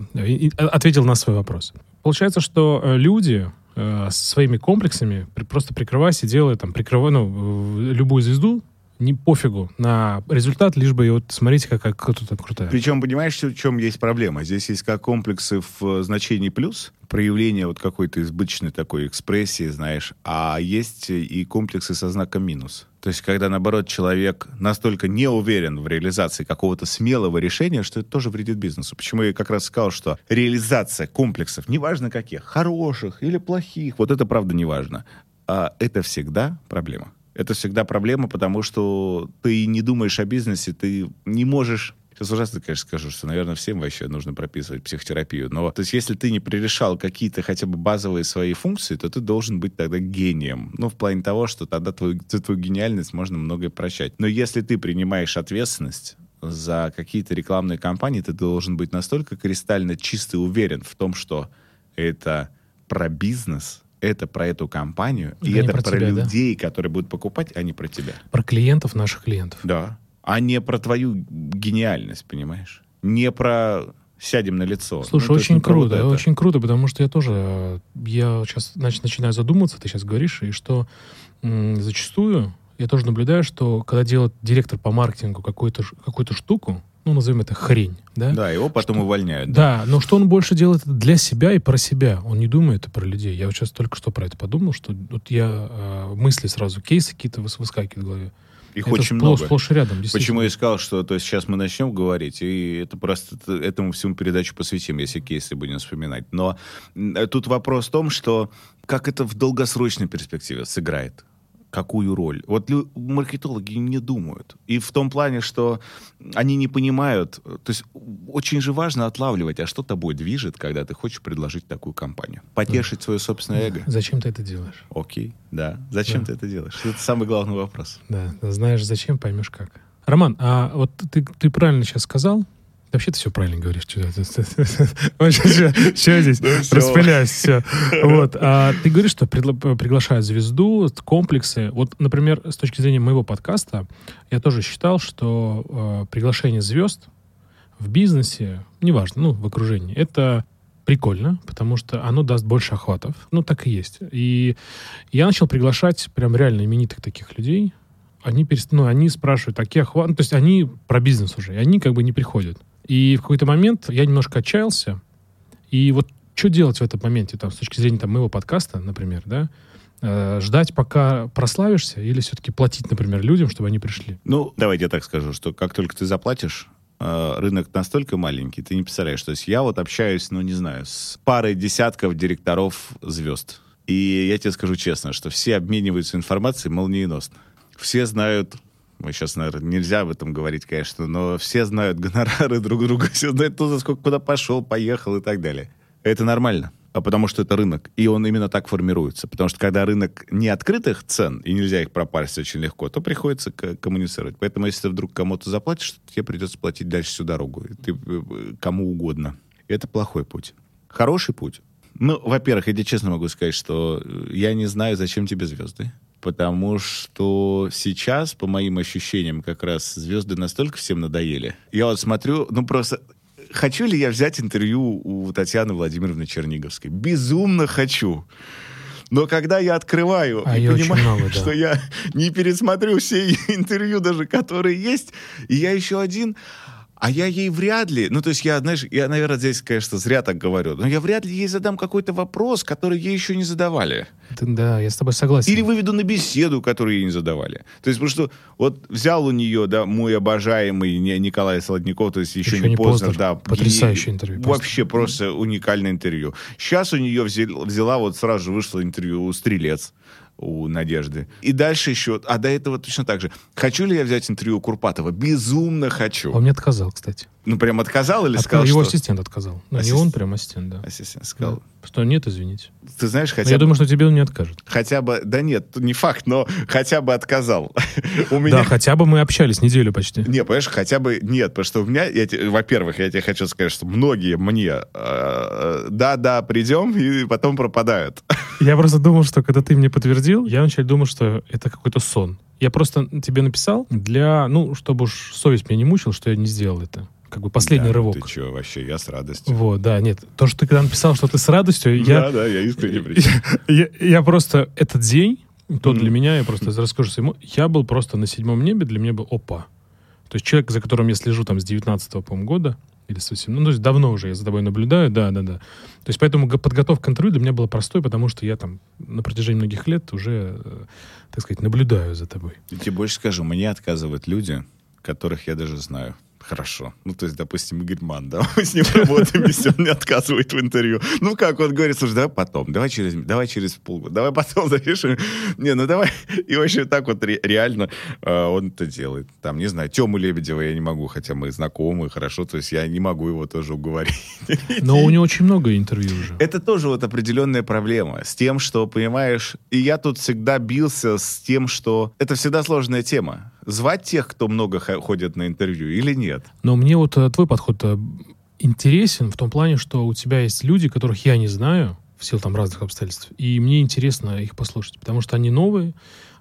ответил на свой вопрос. Получается, что э, люди, э, своими комплексами, просто прикрываясь и делая, там, прикрывая, ну, любую звезду, не пофигу на результат, лишь бы, вот смотрите, какая кто то крутая. Причем, понимаешь, в чем есть проблема? Здесь есть как комплексы в э, значении плюс, проявление вот какой-то избыточной такой экспрессии, знаешь, а есть и комплексы со знаком минус. То есть, когда, наоборот, человек настолько не уверен в реализации какого-то смелого решения, что это тоже вредит бизнесу. Почему я как раз сказал, что реализация комплексов, неважно каких, хороших или плохих, вот это правда не важно, а это всегда проблема. Это всегда проблема, потому что ты не думаешь о бизнесе, ты не можешь Сейчас ужасно, конечно, скажу, что, наверное, всем вообще нужно прописывать психотерапию. Но, то есть, если ты не пререшал какие-то хотя бы базовые свои функции, то ты должен быть тогда гением. Ну, в плане того, что тогда твою, твою гениальность можно многое прощать. Но если ты принимаешь ответственность за какие-то рекламные кампании, ты должен быть настолько кристально чистый и уверен в том, что это про бизнес, это про эту компанию, да и это про, про тебя, людей, да? которые будут покупать, а не про тебя. Про клиентов наших клиентов. Да. А не про твою гениальность, понимаешь? Не про сядем на лицо. Слушай, ну, очень круто, вот очень круто, потому что я тоже, я сейчас значит, начинаю задумываться, ты сейчас говоришь, и что зачастую я тоже наблюдаю, что когда делает директор по маркетингу какую-то какую штуку, ну, назовем это хрень, да? Да, его потом что, увольняют. Да. да, но что он больше делает для себя и про себя. Он не думает про людей. Я вот сейчас только что про это подумал, что вот я э, мысли сразу, кейсы какие-то выскакивают в голове. Их это очень много. Сплошь рядом, Почему я сказал, что то есть сейчас мы начнем говорить, и это просто этому всему передачу посвятим, если кейсы будем вспоминать. Но тут вопрос в том, что как это в долгосрочной перспективе сыграет какую роль. Вот маркетологи не думают. И в том плане, что они не понимают, то есть очень же важно отлавливать, а что тобой движет, когда ты хочешь предложить такую компанию. Потешить свое собственное эго. Зачем ты это делаешь? Окей, да. Зачем Да. ты это делаешь? Это самый главный вопрос. Да, знаешь зачем, поймешь как. Роман, а вот ты, ты правильно сейчас сказал, Вообще ты все правильно говоришь. Сейчас здесь распыляюсь, все. Вот. А ты говоришь, что приглашают звезду, комплексы. Вот, например, с точки зрения моего подкаста, я тоже считал, что э, приглашение звезд в бизнесе, неважно, ну, в окружении, это прикольно, потому что оно даст больше охватов. Ну, так и есть. И я начал приглашать прям реально именитых таких людей. Они, перест... ну, они спрашивают, какие охваты... Ну, то есть они про бизнес уже, и они как бы не приходят. И в какой-то момент я немножко отчаялся. И вот что делать в этом моменте, там, с точки зрения там, моего подкаста, например, да? Э, ждать, пока прославишься, или все-таки платить, например, людям, чтобы они пришли? Ну, давайте я так скажу, что как только ты заплатишь, э, рынок настолько маленький, ты не представляешь. То есть я вот общаюсь, ну, не знаю, с парой десятков директоров звезд. И я тебе скажу честно, что все обмениваются информацией молниеносно. Все знают, мы сейчас, наверное, нельзя об этом говорить, конечно, но все знают гонорары друг друга, все знают, кто за сколько куда пошел, поехал и так далее. Это нормально. А потому что это рынок, и он именно так формируется. Потому что когда рынок не открытых цен, и нельзя их пропасть очень легко, то приходится коммуницировать. Поэтому если ты вдруг кому-то заплатишь, то тебе придется платить дальше всю дорогу. Ты э, кому угодно. Это плохой путь. Хороший путь. Ну, во-первых, я тебе честно могу сказать, что э, я не знаю, зачем тебе звезды. Потому что сейчас, по моим ощущениям, как раз звезды настолько всем надоели. Я вот смотрю, ну просто хочу ли я взять интервью у Татьяны Владимировны Черниговской? Безумно хочу. Но когда я открываю А и понимаю, много, да. что я не пересмотрю все интервью даже, которые есть, и я еще один, а я ей вряд ли, ну, то есть я, знаешь, я, наверное, здесь, конечно, зря так говорю, но я вряд ли ей задам какой-то вопрос, который ей еще не задавали. Да, я с тобой согласен. Или выведу на беседу, которую ей не задавали. То есть, потому что вот взял у нее, да, мой обожаемый Ни- Николай Солодников, то есть еще, Еще не не поздно, поздно. да. Потрясающее интервью, просто. Вообще просто уникальное интервью. Сейчас у нее взяла, взяла, вот сразу же вышло интервью у Стрелец, у Надежды. И дальше еще, а до этого точно так же. Хочу ли я взять интервью у Курпатова? Безумно хочу. Он мне отказал, кстати. Ну, прям отказал или Отка- сказал, Его что... ассистент отказал. Ну, не Ассист- он, прям ассистент, да. Ассистент сказал. Да. Что нет, извините. Ты знаешь, Но хотя я бы... думаю, что тебе он не откажет. Хотя бы, да нет, не факт, но хотя бы отказал. У меня Да, хотя бы мы общались неделю почти. Не, понимаешь, хотя бы нет, потому что у меня, я те- во-первых, я тебе хочу сказать, что многие мне э, да-да, придем, и потом пропадают. Я просто думал, что когда ты мне подтвердил, я вначале думал, что это какой-то сон. Я просто тебе написал для, ну, чтобы уж совесть меня не мучила, что я не сделал это. Как бы последний Да, рывок. Ты что, вообще, я с радостью. Вот, да, нет. То, что ты когда написал, что ты с радостью, я, Да, да, я искренне я, я просто этот день, то для меня, я просто расскажу ему, я был просто на седьмом небе, для меня был опа. То есть человек, за которым я слежу там с 19 по года, или с 18, ну, то есть давно уже я за тобой наблюдаю, да, да, да. То есть поэтому подготовка к интервью для меня была простой, потому что я там на протяжении многих лет уже, э, так сказать, наблюдаю за тобой. Я тебе больше скажу, мне отказывают люди, которых я даже знаю. Хорошо. Ну, то есть, допустим, Игорь Ман, да, мы с ним работаем вместе, он мне отказывает в интервью. Ну, как, он говорит, слушай, давай потом, давай через, давай через полгода, давай потом запишем. Не, ну давай. И вообще так вот ре- реально э, он это делает. Там, не знаю, Тему Лебедева я не могу, хотя мы знакомы, хорошо, то есть я не могу его тоже уговорить. Но у него очень много интервью уже. Это тоже вот определенная проблема с тем, что, понимаешь, и я тут всегда бился с тем, что это всегда сложная тема. Звать тех, кто много ходит на интервью или нет? Но мне вот э, твой подход э, интересен в том плане, что у тебя есть люди, которых я не знаю в силу там разных обстоятельств, и мне интересно их послушать, потому что они новые,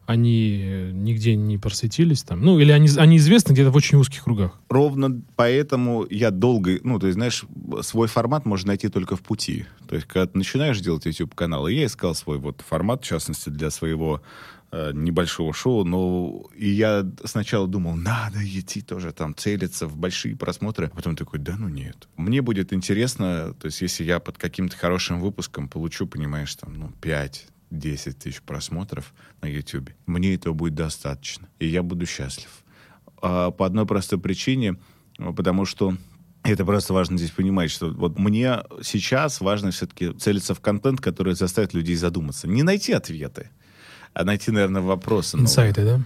они э, нигде не просветились там, ну или они, они известны где-то в очень узких кругах. Ровно поэтому я долго, ну, то есть, знаешь, свой формат можно найти только в пути. То есть, когда ты начинаешь делать YouTube-канал, и я искал свой вот формат, в частности, для своего небольшого шоу, но и я сначала думал, надо идти тоже там целиться в большие просмотры, а потом такой, да ну нет. Мне будет интересно, то есть если я под каким-то хорошим выпуском получу, понимаешь, там, ну, 5 10 тысяч просмотров на YouTube, мне этого будет достаточно, и я буду счастлив. А, по одной простой причине, потому что это просто важно здесь понимать, что вот мне сейчас важно все-таки целиться в контент, который заставит людей задуматься. Не найти ответы, найти, наверное, вопросы. Инсайты, да?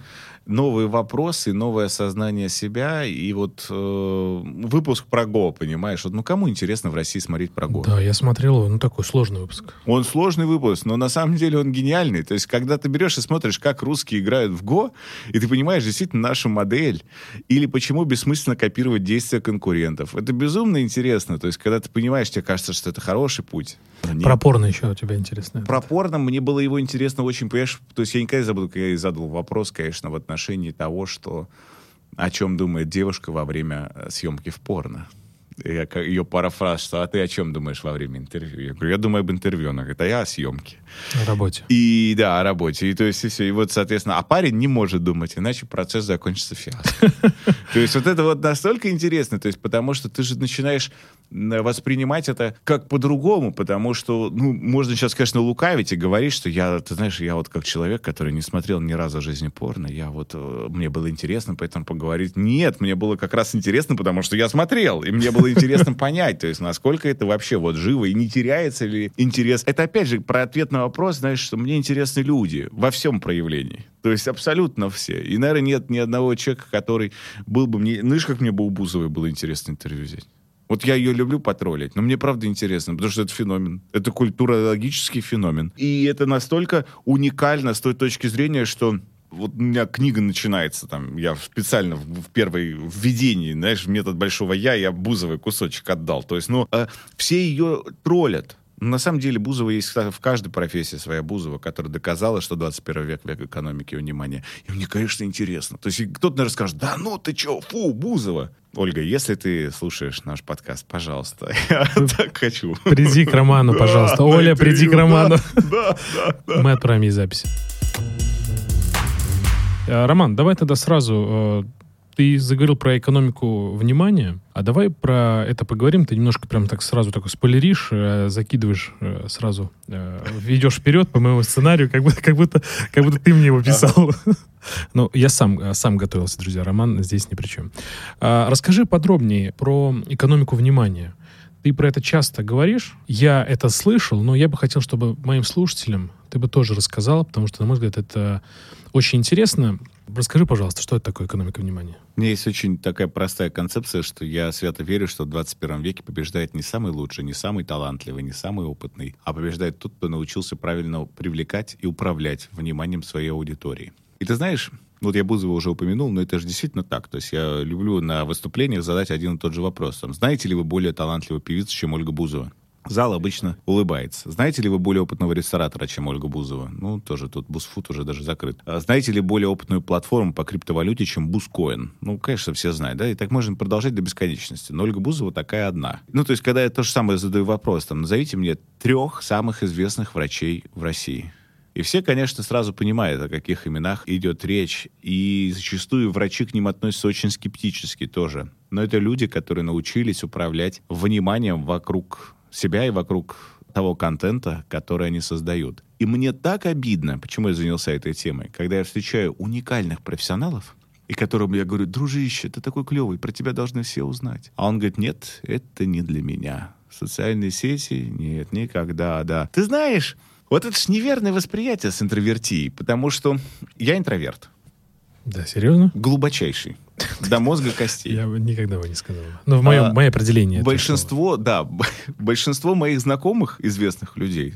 Новые вопросы, новое осознание себя. И вот э, выпуск про Го, понимаешь? Вот, ну, кому интересно в России смотреть про Го? Да, я смотрел его, ну, такой сложный выпуск. Он сложный выпуск, но на самом деле он гениальный. То есть, когда ты берешь и смотришь, как русские играют в Го, и ты понимаешь действительно нашу модель, или почему бессмысленно копировать действия конкурентов. Это безумно интересно. То есть, когда ты понимаешь, тебе кажется, что это хороший путь. Нет. Про порно еще у тебя интересно. Про порно мне было его интересно очень, понимаешь, то есть я никогда не забуду, когда я задал вопрос, конечно, в отношении того, что о чем думает девушка во время э, съемки в порно я, ее парафраз, что «А ты о чем думаешь во время интервью?» Я говорю, я думаю об интервью. Она говорит, а я о съемке. О работе. И да, о работе. И то есть и все. И вот, соответственно, а парень не может думать, иначе процесс закончится фиаско. То есть вот это вот настолько интересно, то есть потому что ты же начинаешь воспринимать это как по-другому, потому что, ну, можно сейчас, конечно, лукавить и говорить, что я, ты знаешь, я вот как человек, который не смотрел ни разу в жизни порно, я вот, э, мне было интересно поэтому поговорить. Нет, мне было как раз интересно, потому что я смотрел, и мне было было интересно понять, то есть насколько это вообще вот живо и не теряется ли интерес. Это опять же про ответ на вопрос, знаешь, что мне интересны люди во всем проявлении. То есть абсолютно все. И, наверное, нет ни одного человека, который был бы мне... Знаешь, как мне бы у Бузовой было интересно интервью взять? Вот я ее люблю потроллить, но мне правда интересно, потому что это феномен. Это культурологический феномен. И это настолько уникально с той точки зрения, что вот у меня книга начинается, там, я специально в, в первой введении, знаешь, метод большого я, я Бузовый кусочек отдал. То есть, ну, э, все ее троллят. На самом деле Бузова есть в каждой профессии своя Бузова, которая доказала, что 21 век век экономики и внимания. И мне, конечно, интересно. То есть кто-то, наверное, скажет, да ну ты чё, фу, Бузова. Ольга, если ты слушаешь наш подкаст, пожалуйста, я так хочу. Приди к Роману, пожалуйста. Оля, приди к Роману. Мы отправим ей запись. Э, Роман, давай тогда сразу. Э, ты заговорил про экономику внимания, а давай про это поговорим. Ты немножко прям так сразу такой спойлеришь, э, закидываешь сразу, ведешь вперед по моему сценарию, как будто, как будто, как будто ты мне его писал. Ну, я сам, сам готовился, друзья. Роман здесь ни при чем. А, расскажи подробнее про экономику внимания. Ты про это часто говоришь. Я это слышал, но я бы хотел, чтобы моим слушателям ты бы тоже рассказал, потому что, на мой взгляд, это очень интересно. Расскажи, пожалуйста, что это такое экономика внимания? У меня есть очень такая простая концепция, что я свято верю, что в 21 веке побеждает не самый лучший, не самый талантливый, не самый опытный, а побеждает тот, кто научился правильно привлекать и управлять вниманием своей аудитории. И ты знаешь, вот я Бузова уже упомянул, но это же действительно так. То есть я люблю на выступлениях задать один и тот же вопрос. Там, знаете ли вы более талантливую певицу, чем Ольга Бузова? Зал обычно улыбается. Знаете ли вы более опытного ресторатора, чем Ольга Бузова? Ну, тоже тут Бузфуд уже даже закрыт. А знаете ли более опытную платформу по криптовалюте, чем Бузкоин? Ну, конечно, все знают, да? И так можно продолжать до бесконечности. Но Ольга Бузова такая одна. Ну, то есть, когда я то же самое задаю вопрос, там, назовите мне трех самых известных врачей в России. И все, конечно, сразу понимают, о каких именах идет речь. И зачастую врачи к ним относятся очень скептически тоже. Но это люди, которые научились управлять вниманием вокруг себя и вокруг того контента, который они создают. И мне так обидно, почему я занялся этой темой, когда я встречаю уникальных профессионалов, и которым я говорю, дружище, ты такой клевый, про тебя должны все узнать. А он говорит, нет, это не для меня. Социальные сети, нет, никогда, да. Ты знаешь, вот это ж неверное восприятие с интровертией, потому что я интроверт. Да, серьезно? Глубочайший. До мозга костей. Я бы никогда бы не сказал. Но в моем, а, мое определение. Большинство, да, большинство моих знакомых, известных людей,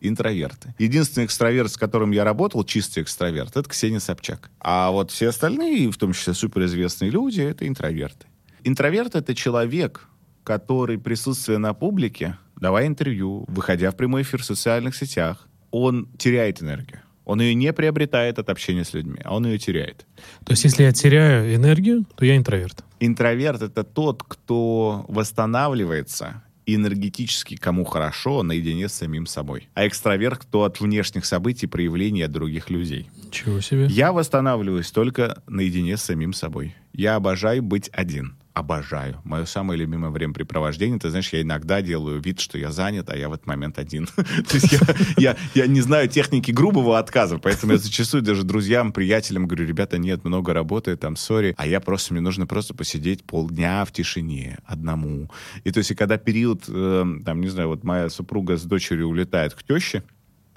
интроверты. Единственный экстраверт, с которым я работал, чистый экстраверт, это Ксения Собчак. А вот все остальные, в том числе суперизвестные люди, это интроверты. Интроверт — это человек, который, присутствуя на публике, давая интервью, выходя в прямой эфир в социальных сетях, он теряет энергию. Он ее не приобретает от общения с людьми, а он ее теряет. То есть, если я теряю энергию, то я интроверт. Интроверт — это тот, кто восстанавливается энергетически кому хорошо наедине с самим собой. А экстраверт, кто от внешних событий, проявлений от других людей. Чего себе. Я восстанавливаюсь только наедине с самим собой. Я обожаю быть один обожаю. Мое самое любимое времяпрепровождение, ты знаешь, я иногда делаю вид, что я занят, а я в этот момент один. То есть я, я, не знаю техники грубого отказа, поэтому я зачастую даже друзьям, приятелям говорю, ребята, нет, много работы, там, сори, а я просто, мне нужно просто посидеть полдня в тишине одному. И то есть, и когда период, э, там, не знаю, вот моя супруга с дочерью улетает к теще,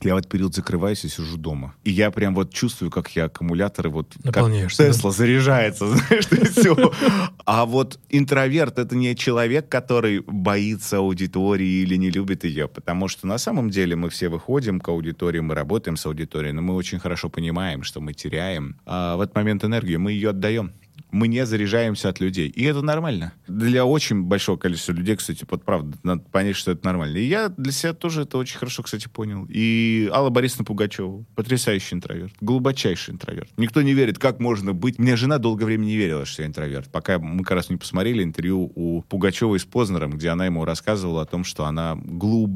Я в этот период закрываюсь и сижу дома. И я прям вот чувствую, как я аккумуляторы вот... Как Наполняешься, Тесла заряжается, знаешь, и все. А вот интроверт — это не человек, который боится аудитории или не любит ее, потому что на самом деле мы все выходим к аудитории, мы работаем с аудиторией, но мы очень хорошо понимаем, что мы теряем а в этот момент энергию, мы ее отдаем мы не заряжаемся от людей. И это нормально. Для очень большого количества людей, кстати, вот правда, надо понять, что это нормально. И я для себя тоже это очень хорошо, кстати, понял. И Алла Борисовна Пугачева, потрясающий интроверт, глубочайший интроверт. Никто не верит, как можно быть. Мне жена долгое время не верила, что я интроверт. Пока мы как раз не посмотрели интервью у Пугачевой с Познером, где она ему рассказывала о том, что она глуб...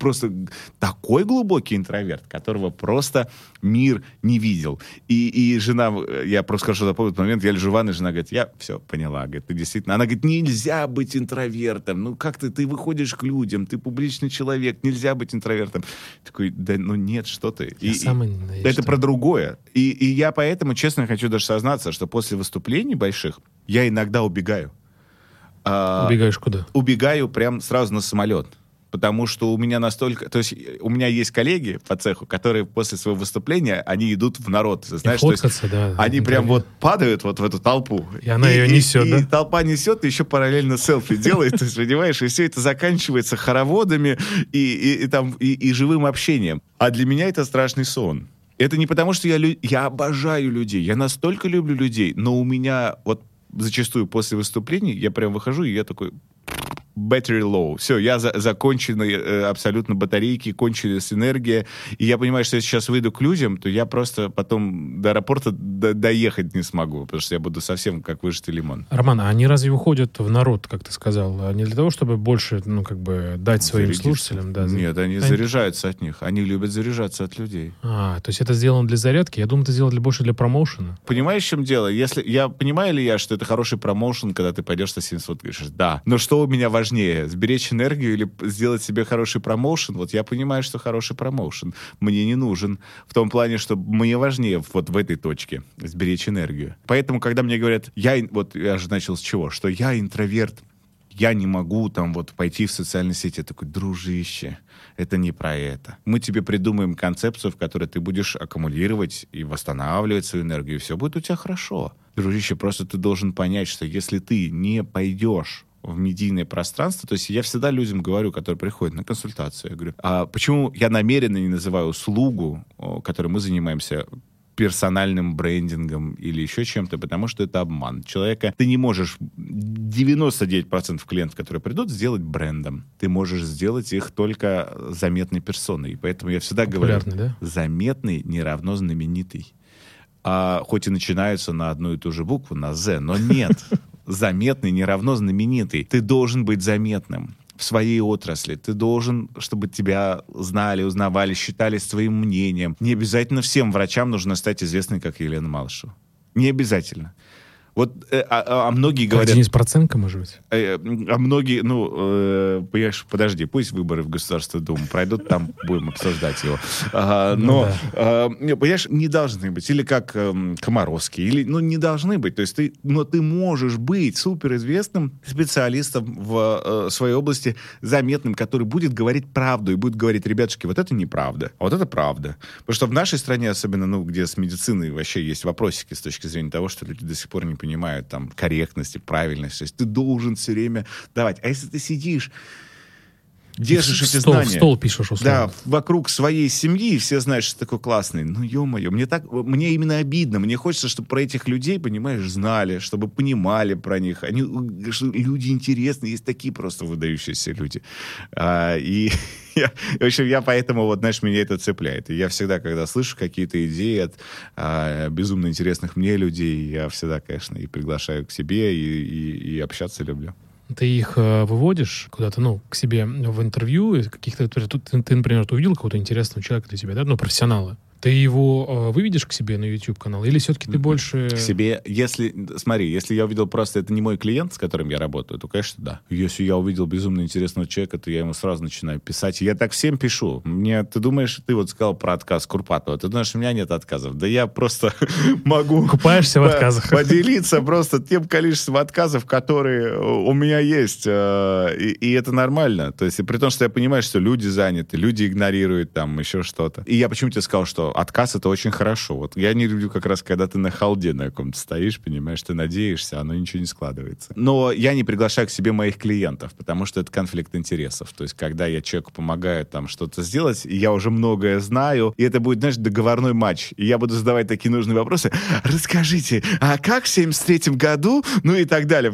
просто такой глубокий интроверт, которого просто мир не видел. И, и жена, я просто скажу, за этот момент, я лежу в ванной, жена говорит, я все поняла, говорит, ты действительно... Она говорит, нельзя быть интровертом, ну как ты, ты выходишь к людям, ты публичный человек, нельзя быть интровертом. Такой, да ну нет, что ты. Я и, сам и, я это что- про другое. И, и я поэтому, честно, хочу даже сознаться, что после выступлений больших я иногда убегаю. А, Убегаешь куда? убегаю прям сразу на самолет. Потому что у меня настолько... То есть у меня есть коллеги по цеху, которые после своего выступления, они идут в народ. Знаешь, то есть фоткаться, да, Они интервью. прям вот падают вот в эту толпу. И она ее несет, и да? толпа несет, и еще параллельно селфи делает, ты понимаешь? И все это заканчивается хороводами и, и, и там, и, и живым общением. А для меня это страшный сон. Это не потому, что я, лю- я обожаю людей, я настолько люблю людей, но у меня вот зачастую после выступлений я прям выхожу, и я такой battery low. Все, я за, закончены э, абсолютно батарейки, кончилась энергия. И я понимаю, что если сейчас выйду к людям, то я просто потом до аэропорта до- доехать не смогу, потому что я буду совсем как выжатый лимон. Роман, а они разве выходят в народ, как ты сказал, а не для того, чтобы больше, ну, как бы, дать своим Зарядиться. слушателям? Да, Нет, они Они- заряжаются от них. Они любят заряжаться от людей. А, то есть это сделано для зарядки? Я думал, это сделано для, больше для промоушена. Понимаешь, в чем дело? Если я понимаю ли я, что это хороший промоушен, когда ты пойдешь на 700, говоришь, да. Но что у меня важнее, сберечь энергию или сделать себе хороший промоушен? Вот я понимаю, что хороший промоушен мне не нужен. В том плане, что мне важнее вот в этой точке сберечь энергию. Поэтому, когда мне говорят, я, вот я же начал с чего, что я интроверт, я не могу там вот пойти в социальные сети. Я такой, дружище, это не про это. Мы тебе придумаем концепцию, в которой ты будешь аккумулировать и восстанавливать свою энергию, и все будет у тебя хорошо. Дружище, просто ты должен понять, что если ты не пойдешь в медийное пространство, то есть я всегда людям говорю, которые приходят на консультацию, я говорю, а почему я намеренно не называю услугу, которой мы занимаемся, персональным брендингом или еще чем-то, потому что это обман. Человека ты не можешь 99% клиентов, которые придут, сделать брендом. Ты можешь сделать их только заметной персоной. И поэтому я всегда говорю, да? заметный не равно знаменитый. А, хоть и начинаются на одну и ту же букву, на «З», но нет. Заметный не равно знаменитый. Ты должен быть заметным в своей отрасли. Ты должен, чтобы тебя знали, узнавали, считали своим мнением. Не обязательно всем врачам нужно стать известной, как Елена Малышева. Не обязательно. Вот, э, а, а многие Как говорят... Денис Проценко, может быть? Э, А многие, ну, э, понимаешь, подожди, пусть выборы в Государственную Думу пройдут, там будем обсуждать его. А, Ну но, да. а, не, понимаешь, не должны быть. Или как эм, Комаровский. Или, ну, не должны быть. То есть ты, но ты можешь быть суперизвестным специалистом в э, своей области, заметным, который будет говорить правду и будет говорить, ребятушки, вот это неправда, а вот это правда. Потому что в нашей стране, особенно, ну, где с медициной вообще есть вопросики с точки зрения того, что люди до сих пор не понимают там корректности, правильности. То есть ты должен все время давать. А если ты сидишь, держишь в эти стол, знания... В стол пишешь, условно. Да, вокруг своей семьи, и все знают, что ты такой классный. Ну, ё-моё, мне так, мне именно обидно. Мне хочется, чтобы про этих людей, понимаешь, знали, чтобы понимали про них. Они, люди интересные, есть такие просто выдающиеся люди. А, и я, в общем, я поэтому, вот, знаешь, меня это цепляет. И я всегда, когда слышу какие-то идеи от а, безумно интересных мне людей, я всегда, конечно, и приглашаю к себе, и, и, и общаться люблю. Ты их э, выводишь куда-то, ну, к себе в интервью, каких-то, ты, ты, например, увидел какого-то интересного человека для тебя, да, ну, профессионала. Ты его э, выведешь к себе на YouTube канал, или все-таки ты больше... К себе, если, смотри, если я увидел просто, это не мой клиент, с которым я работаю, то, конечно, да. Если я увидел безумно интересного человека, то я ему сразу начинаю писать. Я так всем пишу. Мне, ты думаешь, ты вот сказал про отказ Курпатова, ты думаешь, у меня нет отказов? Да я просто могу... Купаешься в отказах. Поделиться просто тем количеством отказов, которые у меня есть. Э, и, и это нормально. То есть, при том, что я понимаю, что люди заняты, люди игнорируют там еще что-то. И я почему тебе сказал, что отказ это очень хорошо. Вот я не люблю как раз, когда ты на халде на каком-то стоишь, понимаешь, ты надеешься, оно ничего не складывается. Но я не приглашаю к себе моих клиентов, потому что это конфликт интересов. То есть, когда я человеку помогаю там что-то сделать, и я уже многое знаю, и это будет, знаешь, договорной матч. И я буду задавать такие нужные вопросы. Расскажите, а как в 73 году? Ну и так далее.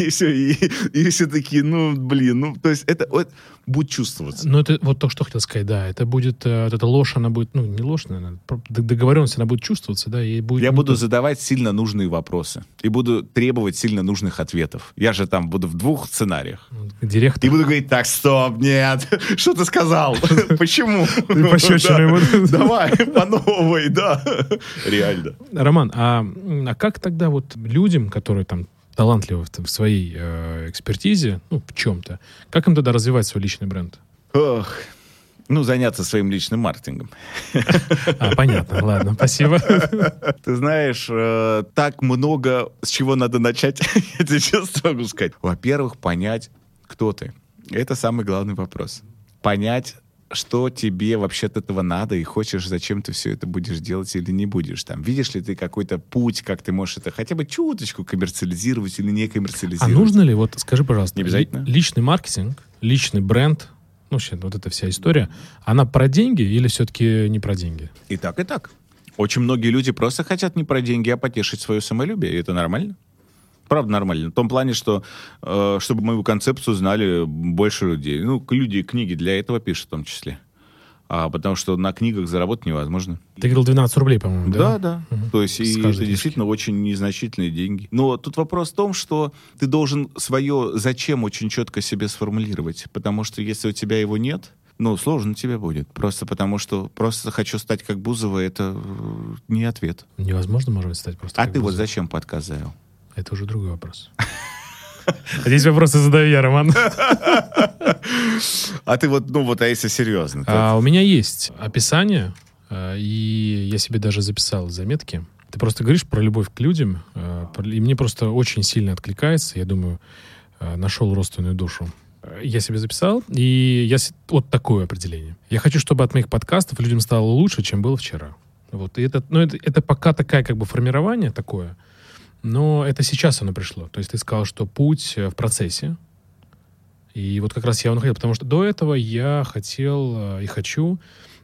И все, и, и все такие, ну, блин, ну, то есть это вот, будет чувствоваться. Ну, это вот то, что хотел сказать, да. Это будет, э, вот эта ложь, она будет, ну, не ложь, наверное, договоренность, она будет чувствоваться, да, и будет... Я буду задавать сильно нужные вопросы и буду требовать сильно нужных ответов. Я же там буду в двух сценариях. Директор. И буду говорить, так, стоп, нет, что ты сказал? Почему? Давай, по новой, да. Реально. Роман, а, а как тогда вот людям, которые там талантливы в, в своей э, экспертизе, ну, в чем-то, как им тогда развивать свой личный бренд? Ох, ну, заняться своим личным маркетингом. А, понятно, ладно, спасибо. Ты знаешь, э, так много, с чего надо начать, я тебе честно могу сказать. Во-первых, понять, кто ты. Это самый главный вопрос. Понять, что тебе вообще от этого надо, и хочешь, зачем ты все это будешь делать или не будешь. Там, видишь ли ты какой-то путь, как ты можешь это хотя бы чуточку коммерциализировать или не коммерциализировать. А нужно ли, вот скажи, пожалуйста, не обязательно. личный маркетинг, личный бренд, ну, вообще, вот эта вся история, она про деньги или все-таки не про деньги? И так, и так. Очень многие люди просто хотят не про деньги, а потешить свое самолюбие, и это нормально правда нормально. В том плане, что э, чтобы мою концепцию знали больше людей. Ну, люди книги для этого пишут в том числе. А, потому что на книгах заработать невозможно. Ты говорил 12 рублей, по-моему, да? Да, да. Угу. То есть и это книжки. действительно очень незначительные деньги. Но тут вопрос в том, что ты должен свое зачем очень четко себе сформулировать. Потому что если у тебя его нет, ну, сложно тебе будет. Просто потому что просто хочу стать как Бузова, это э, не ответ. Невозможно, может быть, стать просто А ты Бузова. вот зачем подкаст завел? Это уже другой вопрос. Здесь вопросы задаю я, Роман. А ты вот, ну вот, а если серьезно? А, у меня есть описание, а, и я себе даже записал заметки. Ты просто говоришь про любовь к людям, а, и мне просто очень сильно откликается. Я думаю, а, нашел родственную душу. Я себе записал, и я вот такое определение. Я хочу, чтобы от моих подкастов людям стало лучше, чем было вчера. Вот, и это, ну, это, это пока такая как бы формирование такое — но это сейчас оно пришло. То есть ты сказал, что путь э, в процессе. И вот как раз я его находил, потому что до этого я хотел э, и хочу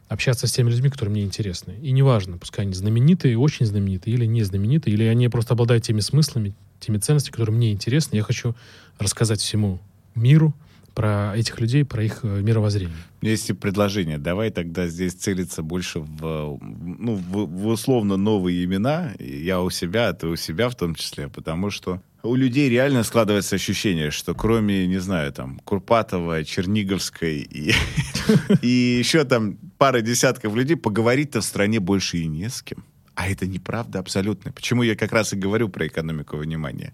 общаться с теми людьми, которые мне интересны. И неважно, пускай они знаменитые, очень знаменитые, или не знаменитые, или они просто обладают теми смыслами, теми ценностями, которые мне интересны. Я хочу рассказать всему миру, про этих людей, про их э, мировоззрение. Есть предложение. Давай тогда здесь целиться больше в, ну, в, в условно новые имена. Я у себя, а ты у себя в том числе, потому что у людей реально складывается ощущение, что кроме, не знаю, там, Курпатова, Черниговской и, и еще там пара десятков людей, поговорить-то в стране больше и не с кем. А это неправда абсолютно. Почему я как раз и говорю про экономику внимания.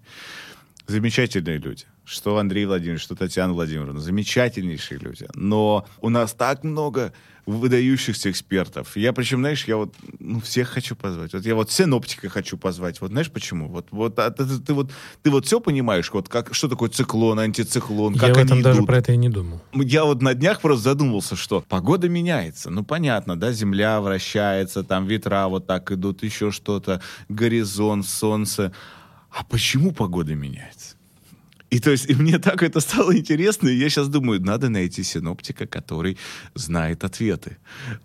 Замечательные люди что Андрей Владимирович, что Татьяна Владимировна, замечательнейшие люди. Но у нас так много выдающихся экспертов. Я причем, знаешь, я вот ну, всех хочу позвать. Вот я вот синоптика хочу позвать. Вот знаешь почему? Вот, вот а ты, ты, вот ты вот все понимаешь, вот как что такое циклон, антициклон, как я они в этом идут. даже про это и не думал. Я вот на днях просто задумался, что погода меняется. Ну понятно, да, Земля вращается, там ветра вот так идут, еще что-то, горизонт, солнце. А почему погода меняется? И то есть, и мне так это стало интересно, и я сейчас думаю, надо найти синоптика, который знает ответы.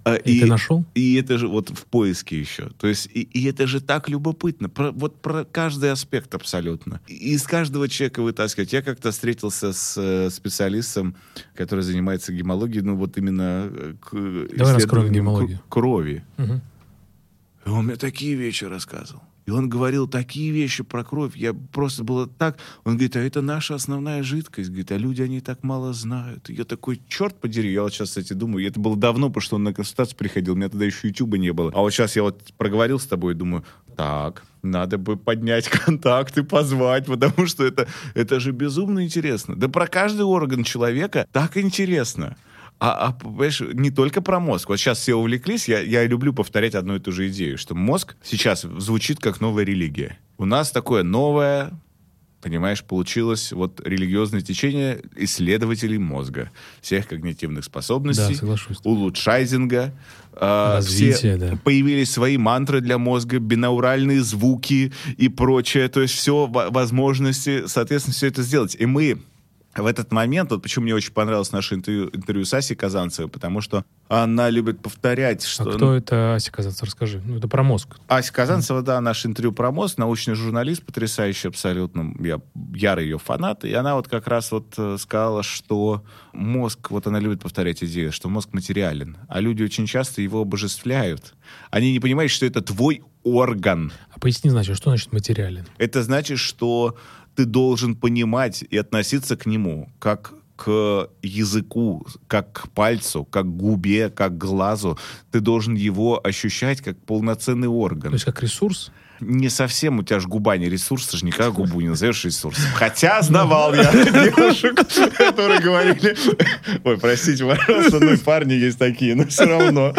А, и, и ты нашел? И это же вот в поиске еще. То есть, и, и это же так любопытно. Про, вот про каждый аспект абсолютно. И из каждого человека вытаскивать. Я как-то встретился с э, специалистом, который занимается гемологией, ну вот именно э, к Давай раскроем гемологию. крови. Угу. И он мне такие вещи рассказывал. И он говорил такие вещи про кровь. Я просто было так... Он говорит, а это наша основная жидкость. Говорит, а люди, они так мало знают. И я такой, черт подери, я вот сейчас, кстати, думаю, это было давно, потому что он на консультацию приходил, у меня тогда еще Ютуба не было. А вот сейчас я вот проговорил с тобой, думаю, так, надо бы поднять контакты, позвать, потому что это, это же безумно интересно. Да про каждый орган человека так интересно. А, а понимаешь, не только про мозг. Вот сейчас все увлеклись, я, я люблю повторять одну и ту же идею, что мозг сейчас звучит как новая религия. У нас такое новое, понимаешь, получилось вот религиозное течение исследователей мозга, всех когнитивных способностей, Да, соглашусь. улучшайзинга. э, Развитие, все да. Появились свои мантры для мозга, бинауральные звуки и прочее. То есть все во- возможности, соответственно, все это сделать. И мы в этот момент, вот почему мне очень понравилось наше интервью, интервью с Асей Казанцевой, потому что она любит повторять, А что... кто это Ася Казанцев? Расскажи. Ну, это про мозг. Ася Казанцева, да, наш интервью про мозг, научный журналист, потрясающий абсолютно, я ярый ее фанат, и она вот как раз вот э, сказала, что мозг, вот она любит повторять идею, что мозг материален, а люди очень часто его обожествляют. Они не понимают, что это твой орган. А поясни, значит, что значит материален? Это значит, что ты должен понимать и относиться к нему как к языку, как к пальцу, как к губе, как к глазу. Ты должен его ощущать как полноценный орган. То есть как ресурс? Не совсем, у тебя же губа не ресурс, ты же никогда губу не назовешь ресурсом. Хотя знавал я девушек, которые говорили, ой, простите, пожалуйста, ну и парни есть такие, но все равно.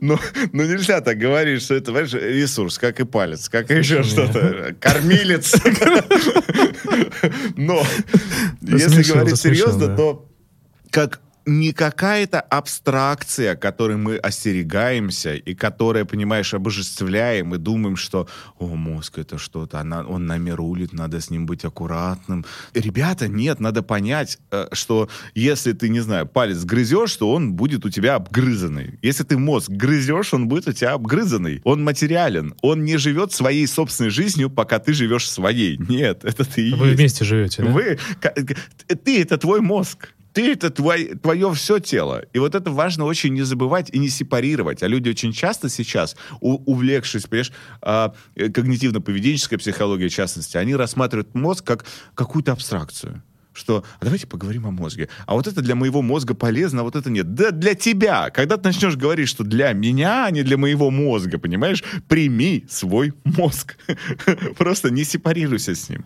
Но, но нельзя так говорить, что это, понимаешь, ресурс, как и палец, как и еще что-то. Кормилец. Но если говорить серьезно, то как не какая-то абстракция, которой мы остерегаемся и которая, понимаешь, обожествляем и думаем, что «О, мозг — это что-то, она, он нами рулит, надо с ним быть аккуратным». Ребята, нет, надо понять, э, что если ты, не знаю, палец грызешь, то он будет у тебя обгрызанный. Если ты мозг грызешь, он будет у тебя обгрызанный. Он материален. Он не живет своей собственной жизнью, пока ты живешь своей. Нет, это ты и Вы есть. вместе живете, да? Вы, ты это твой мозг. Ты это твой, твое все тело. И вот это важно очень не забывать и не сепарировать. А люди очень часто сейчас, увлекшись, понимаешь, а, э, когнитивно-поведенческой психологией в частности, они рассматривают мозг как какую-то абстракцию. Что, а давайте поговорим о мозге. А вот это для моего мозга полезно, а вот это нет. Да для тебя. Когда ты начнешь говорить, что для меня, а не для моего мозга, понимаешь, прими свой мозг. Просто не сепарируйся с ним.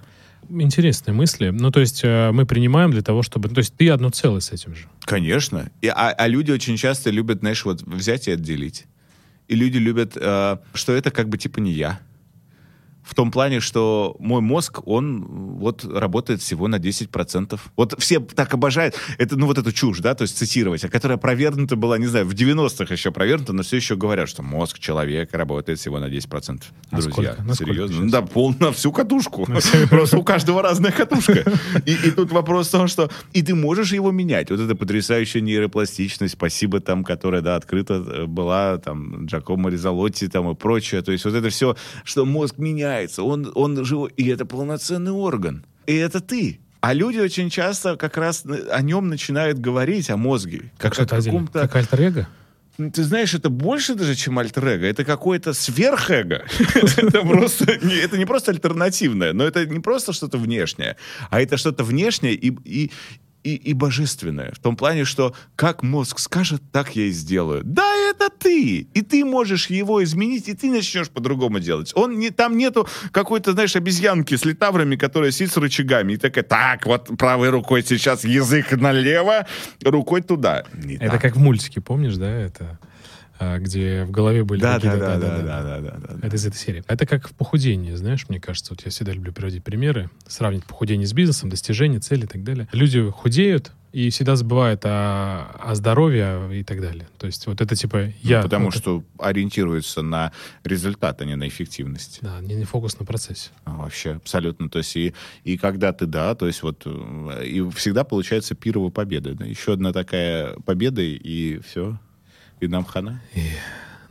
Интересные мысли. Ну, то есть э, мы принимаем для того, чтобы... То есть ты одно целое с этим же. Конечно. И, а, а люди очень часто любят, знаешь, вот взять и отделить. И люди любят, э, что это как бы типа не я. В том плане, что мой мозг, он вот работает всего на 10%. Вот все так обожают, это, ну вот эту чушь, да, то есть цитировать, а которая опровергнута была, не знаю, в 90-х еще опровергнута, но все еще говорят, что мозг человека работает всего на 10%. А Друзья, сколько? На серьезно? Ну да, пол, на всю катушку. Просто у каждого разная катушка. И, тут вопрос в том, что и ты можешь его менять. Вот эта потрясающая нейропластичность, спасибо там, которая, да, открыта э, была, там, Джакомо Ризалотти там и прочее. То есть вот это все, что мозг меняется, он, он живой, и это полноценный орган. И это ты. А люди очень часто как раз о нем начинают говорить, о мозге. Как о что-то отдельно. каком-то Как альтер-эго? ну, Ты знаешь, это больше даже, чем альтер-эго. Это какое-то сверхэго. Это просто, это не просто альтернативное, но это не просто что-то внешнее, а это что-то внешнее и, и, и, божественное. В том плане, что как мозг скажет, так я и сделаю. Да, это ты! И ты можешь его изменить, и ты начнешь по-другому делать. Он не, там нету какой-то, знаешь, обезьянки с литаврами, которая сидит с рычагами и такая, так, вот правой рукой сейчас язык налево, рукой туда. Не Это так. как в мультике, помнишь, да? Это где в голове были Да, какие-то- да, да, да, да, да, да, да, да. Это из этой серии. Это как в похудении, знаешь, мне кажется. Вот я всегда люблю приводить примеры, сравнить похудение с бизнесом, достижения, цели и так далее. Люди худеют и всегда забывают о, о здоровье и так далее. То есть вот это типа я... Ну, потому вот это- что ориентируется на результат, а не на эффективность. Да, не, не фокус на процессе. А, Вообще, абсолютно. То есть и, и когда ты, да, то есть вот, э, и всегда получается пирова победа. Да? Еще одна такая победа, и все, и нам хана.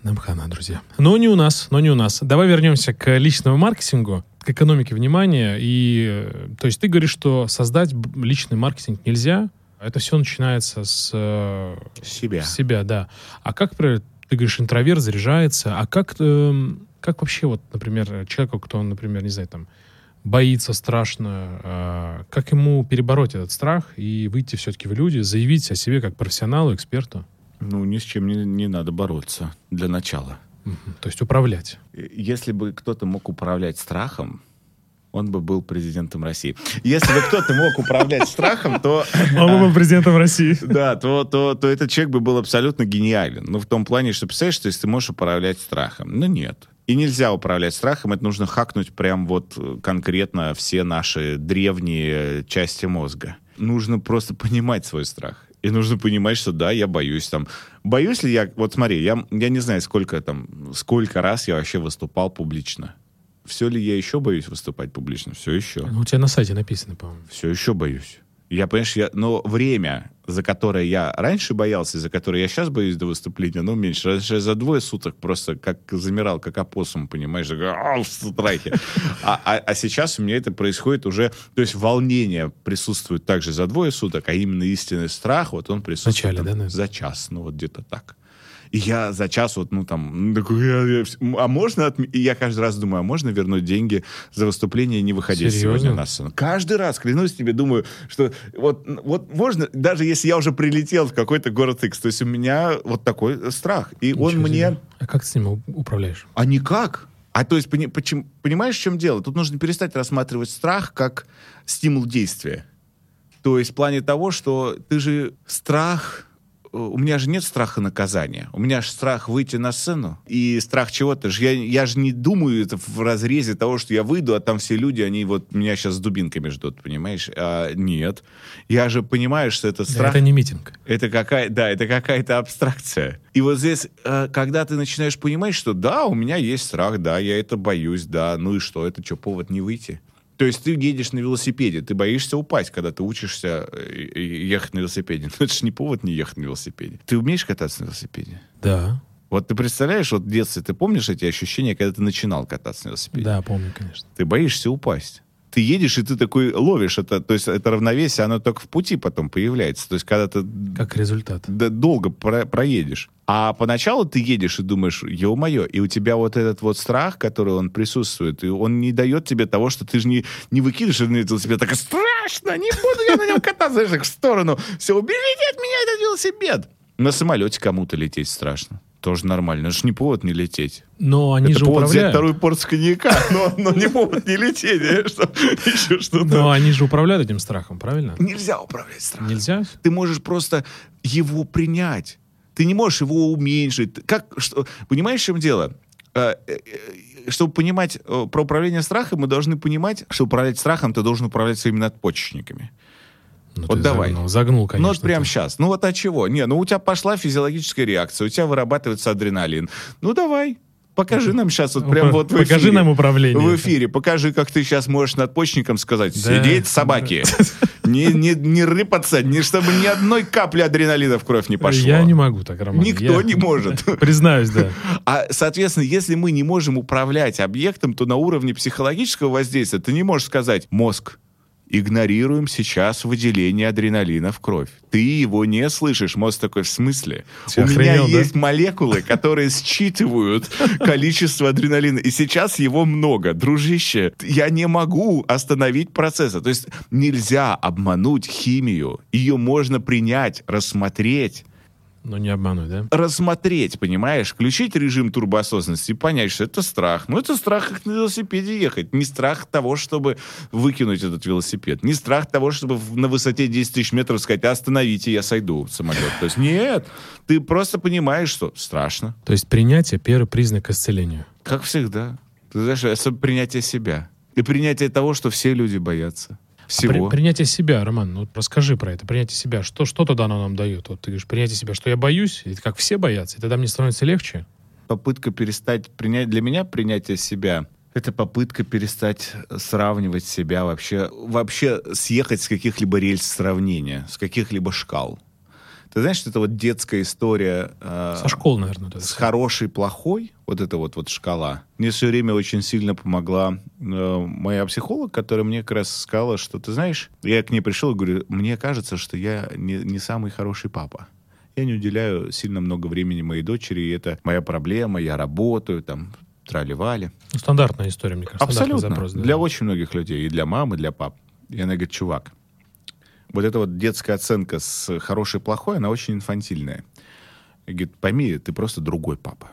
Нам хана, друзья. Но не у нас, но не у нас. Давай вернемся к личному маркетингу, к экономике внимания. И, э, то есть ты говоришь, что создать личный маркетинг нельзя. Это все начинается с, э, Себя. с себя, да. А как, например, ты говоришь, интроверт заряжается, а как, эм, Как вообще, вот, например, человеку, кто, например, не знаю, там, боится страшно, э, как ему перебороть этот страх и выйти все-таки в люди, заявить о себе как профессионалу, эксперту? Ну, ни с чем не, не надо бороться для начала. То есть управлять. Если бы кто-то мог управлять страхом, он бы был президентом России. Если бы кто-то мог управлять страхом, то... Он бы был президентом России. Да, то, то, то этот человек бы был абсолютно гениален. Ну, в том плане, что, представляешь, что если ты можешь управлять страхом. Ну, нет. И нельзя управлять страхом, это нужно хакнуть прям вот э, конкретно все наши древние части мозга. Нужно просто понимать свой страх. И нужно понимать, что да, я боюсь там. Боюсь ли я... Вот смотри, я, я не знаю, сколько там, сколько раз я вообще выступал публично. Все ли я еще боюсь выступать публично? Все еще. Ну, у тебя на сайте написано, по-моему. Все еще боюсь. Я, понимаешь, я, но время, за которое я раньше боялся, за которое я сейчас боюсь до выступления, ну, меньше. Раньше я за двое суток просто как замирал, как опоссум, понимаешь, «Ау», в страхе. А, а- а сейчас у меня это происходит уже, то есть волнение присутствует также за двое суток, а именно истинный страх, вот он присутствует Вначале, там да, наверное? за час, ну, вот где-то так. И я за час вот, ну, там, ну, такой, а можно, и я каждый раз думаю, а можно вернуть деньги за выступление, не выходя Серьезно? сегодня на сцену? Каждый раз, клянусь тебе, думаю, что вот, вот можно, даже если я уже прилетел в какой-то город X, то есть у меня вот такой страх. И он Ничего мне... себе. А как ты с ним управляешь? А никак. А то есть, пони- почему- понимаешь, в чем дело? Тут нужно перестать рассматривать страх как стимул действия. То есть в плане того, что ты же страх... У меня же нет страха наказания. У меня же страх выйти на сцену. И страх чего-то. же. Я, я же не думаю это в разрезе того, что я выйду, а там все люди, они вот меня сейчас с дубинками ждут, понимаешь? А, нет. Я же понимаю, что это Да, страх... Это не митинг. Это какая, да, это какая-то абстракция. И вот здесь, э, когда ты начинаешь понимать, что да, у меня есть страх, да, я это боюсь, да, ну и что, это что, повод не выйти? То есть ты едешь на велосипеде, ты боишься упасть, когда ты учишься э, ехать на велосипеде. Но это же не повод не ехать на велосипеде. Ты умеешь кататься на велосипеде? Да. Вот ты представляешь, вот в детстве ты помнишь эти ощущения, когда ты начинал кататься на велосипеде? Да, помню, конечно. Ты боишься упасть. Ты едешь, и ты такой ловишь это, то есть это равновесие, оно только в пути потом появляется. То есть когда ты Как результат. да, долго про- проедешь. А поначалу ты едешь и думаешь, ё-моё, и у тебя вот этот вот страх, который он присутствует, и он не дает тебе того, что ты же не, не выкидываешь на велосипед, так страшно, не буду я на нем кататься, знаешь, так в сторону. Все, уберите от меня этот велосипед. На самолете кому-то лететь страшно. Тоже нормально. Это же не повод не лететь. Но они Это же повод взять управляют. вторую порцию коньяка, но, но не повод не лететь. Еще что-то. Но они же управляют этим страхом, правильно? Нельзя управлять страхом. Нельзя? Ты можешь просто его принять. Ты не можешь его уменьшить. Как, что, понимаешь, в чем дело? Э, э, Чтобы понимать э, про управление страхом, мы должны понимать, что управлять страхом ты должен управлять своими надпочечниками. Ну, Вот давай. Загнул, загнул, конечно. ну вот прямо сейчас. Ну вот от чего? Не, ну у тебя пошла физиологическая реакция, у тебя вырабатывается адреналин. Ну давай, покажи нам сейчас вот прям вот в Покажи эфире. нам управление. В эфире. Покажи, как ты сейчас можешь надпочечником сказать. Да. Сидеть, собаки. Не, не, не рыпаться, не, чтобы ни одной капли адреналина в кровь не пошло. Я не могу так, Роман. Никто Я- не может. Признаюсь, да. А, соответственно, если мы не можем управлять объектом, то на уровне психологического воздействия ты не можешь сказать, мозг, игнорируем сейчас выделение адреналина в кровь. Ты его не слышишь. Мозг такой, в смысле? Ты У меня охренел, да? есть молекулы, которые считывают количество адреналина. И сейчас его много. Дружище, я не могу остановить процессы. То есть нельзя обмануть химию. Ее можно принять, рассмотреть Но не обмануть, да? рассмотреть, понимаешь, включить режим турбоосознанности и понять, что это страх. Ну, это страх, как на велосипеде ехать. Не страх того, чтобы выкинуть этот велосипед. Не страх того, чтобы на высоте 10 тысяч метров сказать, остановите, я сойду в самолет. То есть нет, ты просто понимаешь, что страшно. То есть принятие — первый признак к исцелению. Как всегда. Ты знаешь, принятие себя. И принятие того, что все люди боятся. А Всего. при- принятие себя, Роман, ну расскажи про это. Принятие себя. Что, что тогда оно нам дает? Вот ты говоришь, принятие себя, что я боюсь, и как все боятся, и тогда мне становится легче. попытка перестать принять для меня принятие себя это попытка перестать сравнивать себя вообще вообще съехать с каких-либо рельс сравнения с каких-либо шкал ты знаешь что это вот детская история э, Со школы, наверное. это с всё. хороший плохой вот эта вот вот шкала мне все время очень сильно помогла э, моя психолог которая мне как раз сказала что ты знаешь я к ней пришел и говорю мне кажется что я не, не самый хороший папа я не уделяю сильно много времени моей дочери, и это моя проблема, я работаю, там, трали-вали. Ну, стандартная история, мне кажется. Абсолютно. Запрос, да. Для очень многих людей, и для мам, и для пап. И она говорит, чувак, вот эта вот детская оценка с хорошей плохой, она очень инфантильная. И говорит, пойми, ты просто другой папа.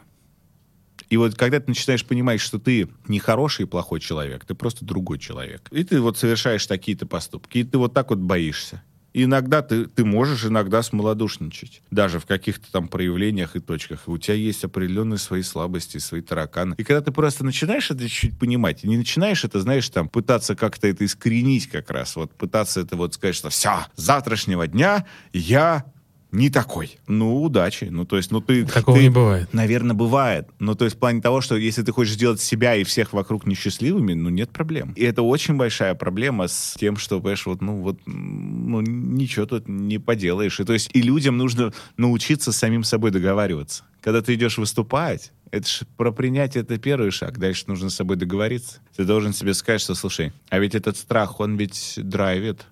И вот когда ты начинаешь понимать, что ты не хороший и плохой человек, ты просто другой человек. И ты вот совершаешь такие-то поступки, и ты вот так вот боишься. Иногда ты, ты можешь иногда смолодушничать. Даже в каких-то там проявлениях и точках. И у тебя есть определенные свои слабости, свои тараканы. И когда ты просто начинаешь это чуть понимать, не начинаешь это, знаешь, там, пытаться как-то это искоренить как раз, вот пытаться это вот сказать, что все, с завтрашнего дня я не такой. Ну, удачи. Ну, то есть, ну, ты... Такого ты- не бывает. Наверное, бывает. Ну, то есть в плане того, что если ты хочешь сделать себя и всех вокруг несчастливыми, ну, нет проблем. И это очень большая проблема с тем, что, понимаешь, вот, ну, вот, ну, ничего тут не поделаешь. И то есть и людям нужно научиться с самим собой договариваться. Когда ты идешь выступать, это ж про принятие это первый шаг. Дальше нужно с собой договориться. Ты должен себе сказать, что, слушай, а ведь этот страх, он ведь драйвит.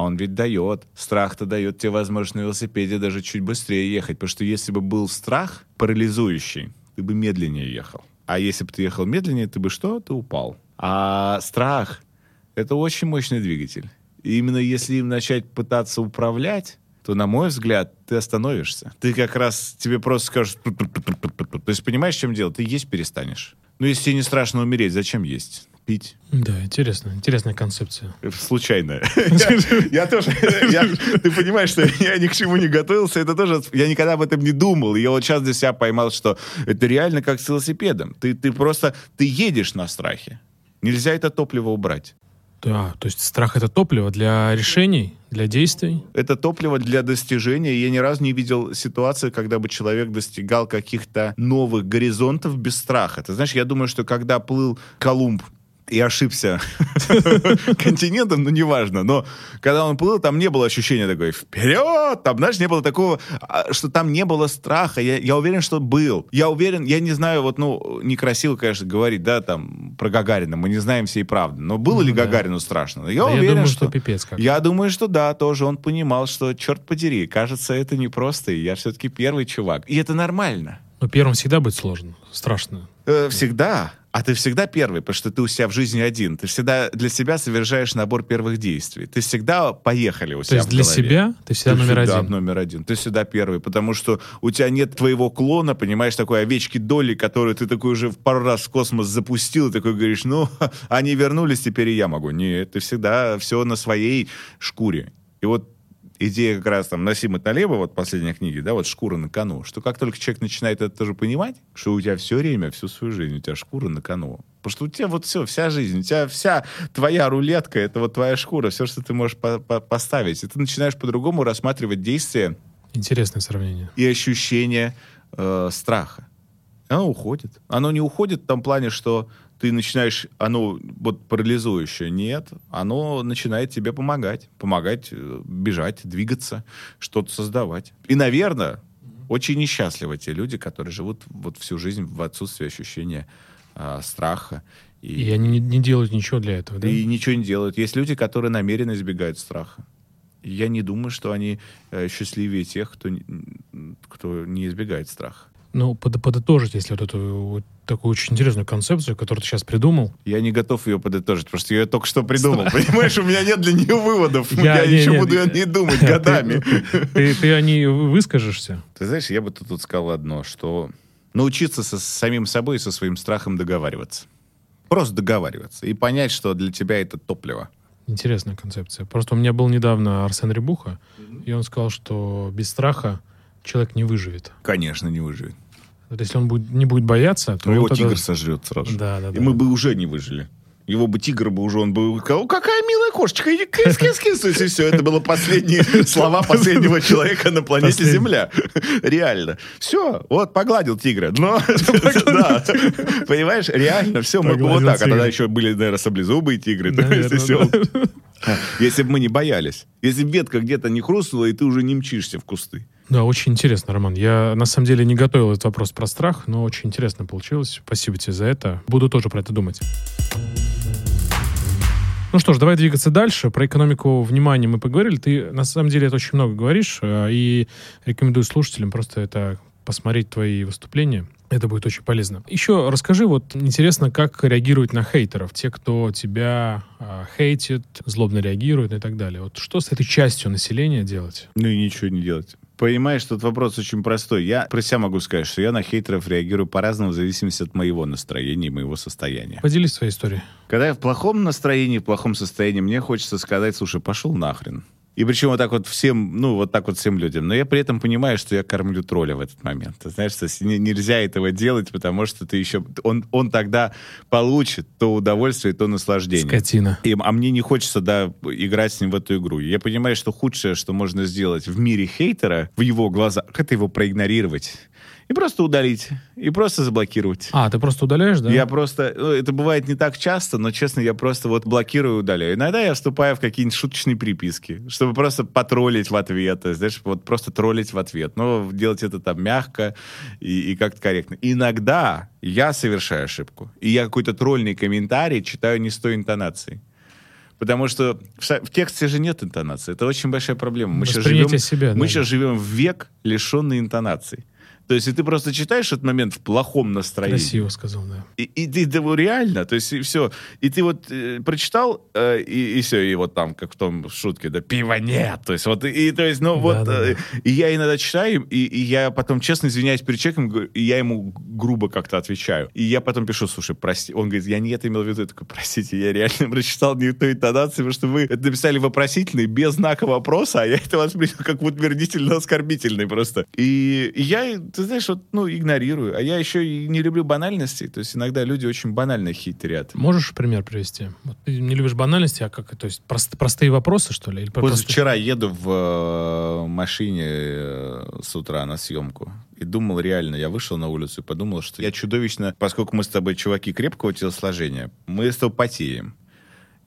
А он ведь дает. Страх-то дает тебе возможность на велосипеде даже чуть быстрее ехать. Потому что если бы был страх парализующий, ты бы медленнее ехал. А если бы ты ехал медленнее, ты бы что? Ты упал. А страх — это очень мощный двигатель. И именно если им начать пытаться управлять, то, на мой взгляд, ты остановишься. Ты как раз, тебе просто. «Ту-ту-ту-ту-ту-ту». То есть понимаешь, в чем дело? Ты есть перестанешь. Ну, если тебе не страшно умереть, зачем есть? Пить? Да, интересно. Интересная концепция. Случайно. Я тоже, ты понимаешь, что я ни к чему не готовился, это тоже, я никогда об этом не думал. Я вот сейчас для себя поймал, что это реально как с велосипедом. Ты, ты просто, ты едешь на страхе. Нельзя это топливо убрать. Да, то есть страх — это топливо для решений, для действий. Это топливо для достижения. Я ни разу не видел ситуации, когда бы человек достигал каких-то новых горизонтов без страха. Ты знаешь, я думаю, что когда плыл Колумб и ошибся континентом, ну, неважно, но когда он плыл, там не было ощущения такой «вперед!» Там, знаешь, не было такого, а, что там не было страха. Я, я уверен, что был. Я уверен, я не знаю, вот, ну, некрасиво, конечно, говорить, да, там, про Гагарина. Мы не знаем всей правды. Но было Ну ли да. Гагарину страшно? Я Да я уверен, думаю, что... что пипец как. Я думаю, что да, тоже он понимал, что, черт подери, кажется, это непросто, и я все-таки первый чувак. И это нормально. Но первым всегда быть сложно, страшно. Э, всегда. А ты всегда первый, потому что ты у себя в жизни один. Ты всегда для себя совершаешь набор первых действий. Ты всегда поехали у То себя есть в для голове. себя ты всегда Ты номер всегда один. номер один. Ты всегда первый, потому что у тебя нет твоего клона, понимаешь, такой овечки доли, которую ты такой уже в пару раз в космос запустил, и такой говоришь, ну, они вернулись, теперь и я могу. Нет, ты всегда все на своей шкуре. И вот идея как раз там Насима Талеба, вот последняя книга, да, вот «Шкура на кону», что как только человек начинает это тоже понимать, что у тебя все время, всю свою жизнь, у тебя шкура на кону. Потому что у тебя вот все, вся жизнь, у тебя вся твоя рулетка, это вот твоя шкура, все, что ты можешь по- по- поставить. И ты начинаешь по-другому рассматривать действия Интересное сравнение. и ощущение э, страха. Оно уходит. Оно не уходит в том плане, что ты начинаешь, оно вот парализующее. Нет, оно начинает тебе помогать. Помогать э, бежать, двигаться, что-то создавать. И, наверное, очень несчастливы те люди, которые живут вот всю жизнь в отсутствии ощущения а, страха. И они не, не делают ничего для этого, да? и ничего не делают. Есть люди, которые намеренно избегают страха. И Я не думаю, что они э, счастливее тех, кто, кто не избегает страха. Ну, под- подытожить, если вот эту вот такую очень интересную концепцию, которую ты сейчас придумал. Я не готов ее подытожить, потому что я ее только что придумал. Понимаешь, у меня нет для нее выводов. Я- Я не- еще не- буду о ней думать годами. Ты, ты о ней выскажешься. Ты знаешь, я бы тут сказал одно, что научиться со самим собой и со своим страхом договариваться. Просто договариваться. И понять, что для тебя это топливо. Интересная концепция. Просто у меня был недавно Арсен Рябуха, и он сказал, что без страха человек не выживет. Конечно, не выживет. Вот если он будет, не будет бояться, то Но его тогда- тигр сожрет сразу. Да, да, И да. мы бы уже не выжили. Его бы тигр бы уже, он бы сказал, какая милая кошечка, иди кис кис кис и все, это было последние слова последнего человека на планете Последний. Земля. Реально. Все, вот, погладил тигра. Но, да, понимаешь, реально, все, мы бы вот так. А тогда еще были, наверное, саблезубые тигры. то есть. Если бы мы не боялись. Если бы ветка где-то не хрустнула, и ты уже не мчишься в кусты. Да, очень интересно, Роман. Я на самом деле не готовил этот вопрос про страх, но очень интересно получилось. Спасибо тебе за это. Буду тоже про это думать. Ну что ж, давай двигаться дальше. Про экономику внимания мы поговорили. Ты на самом деле это очень много говоришь, э, и рекомендую слушателям просто это посмотреть твои выступления. Это будет очень полезно. Еще расскажи, вот интересно, как реагировать на хейтеров, те, кто тебя э, хейтит, злобно реагирует и так далее. Вот что с этой частью населения делать? Ну и ничего не делать. Понимаешь, тут вопрос очень простой. Я про себя могу сказать, что я на хейтеров реагирую по-разному в зависимости от моего настроения и моего состояния. Поделись своей историей. Когда я в плохом настроении, в плохом состоянии, мне хочется сказать, слушай, пошел нахрен. И причем вот так вот всем, ну, вот так вот всем людям. Но я при этом понимаю, что я кормлю тролля в этот момент. Ты знаешь, что нельзя этого делать, потому что ты еще... Он, он тогда получит то удовольствие, то наслаждение. Скотина. И, а мне не хочется, да, играть с ним в эту игру. Я понимаю, что худшее, что можно сделать в мире хейтера, в его глазах, это его проигнорировать и просто удалить, и просто заблокировать. А, ты просто удаляешь, да? Я просто... Ну, это бывает не так часто, но, честно, я просто вот блокирую и удаляю. Иногда я вступаю в какие-нибудь шуточные приписки, чтобы просто потроллить в ответ, знаешь, вот просто троллить в ответ. Но делать это там мягко и, и как-то корректно. Иногда я совершаю ошибку, и я какой-то тролльный комментарий читаю не с той интонацией. Потому что в, в тексте же нет интонации. Это очень большая проблема. Мы сейчас живем, себя, мы да. сейчас живем в век лишенной интонации. То есть, и ты просто читаешь этот момент в плохом настроении. Красиво сказал, да. И, и ты да, реально, то есть, и все. И ты вот э, прочитал, э, и, и все, и вот там, как в том шутке, да, пива нет. То есть, вот, и, то есть, ну, да, вот, да, э, да. и я иногда читаю, и, и я потом честно извиняюсь перед человеком, и я ему грубо как-то отвечаю. И я потом пишу, слушай, прости. Он говорит, я не это имел в виду. Я такой, простите, я реально прочитал не той интонации, потому что вы это написали вопросительный, без знака вопроса, а я это воспринял как утвердительно-оскорбительный просто. И, и я, ты знаешь, вот, ну, игнорирую. А я еще и не люблю банальности. То есть иногда люди очень банально хитрят. Можешь пример привести? Вот ты не любишь банальности, а как? То есть прост, простые вопросы, что ли? Или Позавчера простые... еду в э, машине э, с утра на съемку и думал реально, я вышел на улицу и подумал, что я чудовищно, поскольку мы с тобой чуваки крепкого телосложения, мы с тобой потеем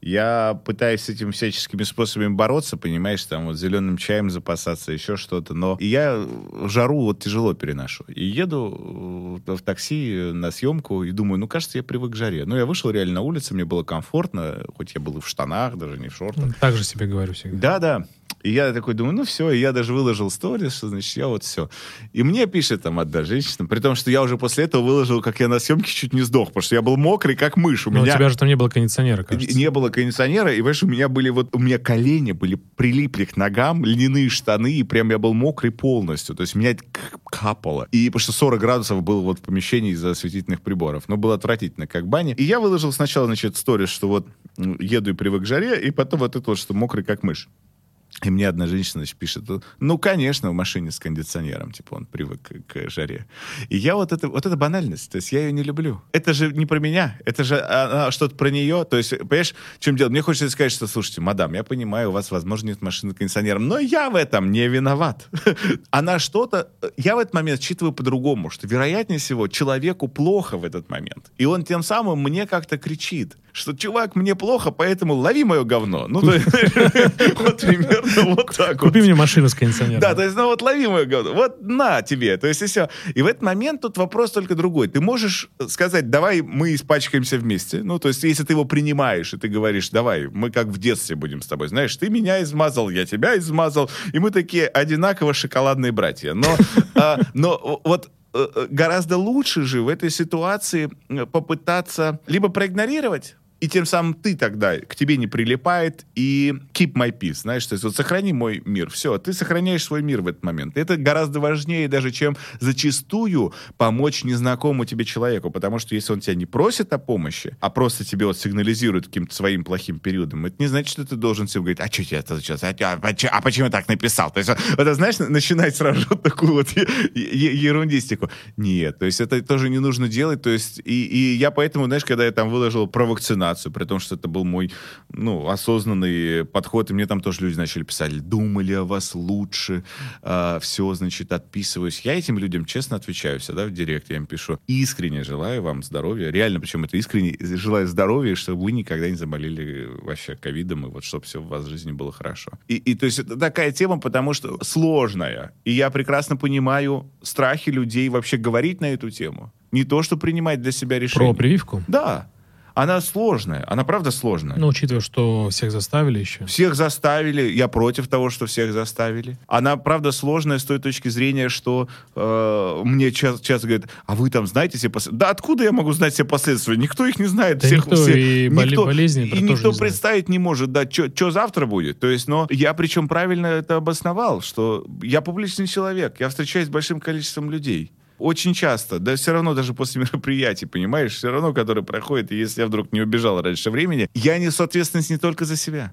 я пытаюсь с этим всяческими способами бороться, понимаешь, там вот зеленым чаем запасаться, еще что-то, но я жару вот тяжело переношу. И еду в такси на съемку и думаю, ну, кажется, я привык к жаре. Ну, я вышел реально на улицу, мне было комфортно, хоть я был и в штанах, даже не в шортах. Так же себе говорю всегда. Да-да. И я такой думаю, ну все, и я даже выложил сторис, что значит я вот все. И мне пишет там одна женщина, при том, что я уже после этого выложил, как я на съемке чуть не сдох, потому что я был мокрый, как мышь. У Но меня... у тебя же там не было кондиционера, кажется. Не было кондиционера, и, понимаешь, у меня были вот, у меня колени были прилипли к ногам, льняные штаны, и прям я был мокрый полностью. То есть меня капало. И потому что 40 градусов было вот в помещении из-за осветительных приборов. Но было отвратительно, как баня. И я выложил сначала, значит, сторис, что вот еду и привык к жаре, и потом вот это вот, что мокрый, как мышь. И мне одна женщина значит, пишет, ну, конечно, в машине с кондиционером, типа, он привык к, к жаре. И я вот это, вот это банальность, то есть я ее не люблю. Это же не про меня, это же а, что-то про нее, то есть, понимаешь, в чем дело? Мне хочется сказать, что, слушайте, мадам, я понимаю, у вас, возможно, нет машины с кондиционером, но я в этом не виноват. Она что-то, я в этот момент считываю по-другому, что, вероятнее всего, человеку плохо в этот момент. И он тем самым мне как-то кричит, что, чувак, мне плохо, поэтому лови мое говно. Ну, вот примерно вот так Купи мне машину с кондиционером. Да, то есть, ну вот лови мое говно. Вот на тебе. То есть, и все. И в этот момент тут вопрос только другой. Ты можешь сказать, давай мы испачкаемся вместе. Ну, то есть, если ты его принимаешь, и ты говоришь, давай, мы как в детстве будем с тобой. Знаешь, ты меня измазал, я тебя измазал. И мы такие одинаково шоколадные братья. Но, а, но вот э, гораздо лучше же в этой ситуации попытаться либо проигнорировать, и тем самым ты тогда к тебе не прилипает, и keep my peace, знаешь, то есть вот сохрани мой мир, все, ты сохраняешь свой мир в этот момент. Это гораздо важнее даже, чем зачастую помочь незнакомому тебе человеку, потому что если он тебя не просит о помощи, а просто тебе вот сигнализирует каким-то своим плохим периодом, это не значит, что ты должен себе говорить, а что тебе это сейчас, а, а, а почему я так написал? То есть, вот, знаешь, начинать сразу такую вот ерундистику. Нет, то есть это тоже не нужно делать, то есть и, и я поэтому, знаешь, когда я там выложил про вакцинацию, информацию, при том, что это был мой, ну, осознанный подход, и мне там тоже люди начали писать, думали о вас лучше, э, все, значит, отписываюсь. Я этим людям честно отвечаю всегда в директ, я им пишу, искренне желаю вам здоровья, реально, причем это искренне желаю здоровья, чтобы вы никогда не заболели вообще ковидом, и вот чтобы все у вас в жизни было хорошо. И, и то есть это такая тема, потому что сложная, и я прекрасно понимаю страхи людей вообще говорить на эту тему. Не то, что принимать для себя решение. Про прививку? Да. Она сложная, она правда сложная. Но учитывая, что всех заставили еще. Всех заставили, я против того, что всех заставили. Она правда сложная с той точки зрения, что э, мне часто, часто говорят, а вы там знаете все последствия? Да откуда я могу знать все последствия? Никто их не знает. Да всех, никто все, и никто, болезни и никто не знает. представить не может, да, что завтра будет. То есть, но я причем правильно это обосновал, что я публичный человек, я встречаюсь с большим количеством людей. Очень часто, да все равно даже после мероприятий, понимаешь, все равно, которые проходят, и если я вдруг не убежал раньше времени, я несу ответственность не только за себя.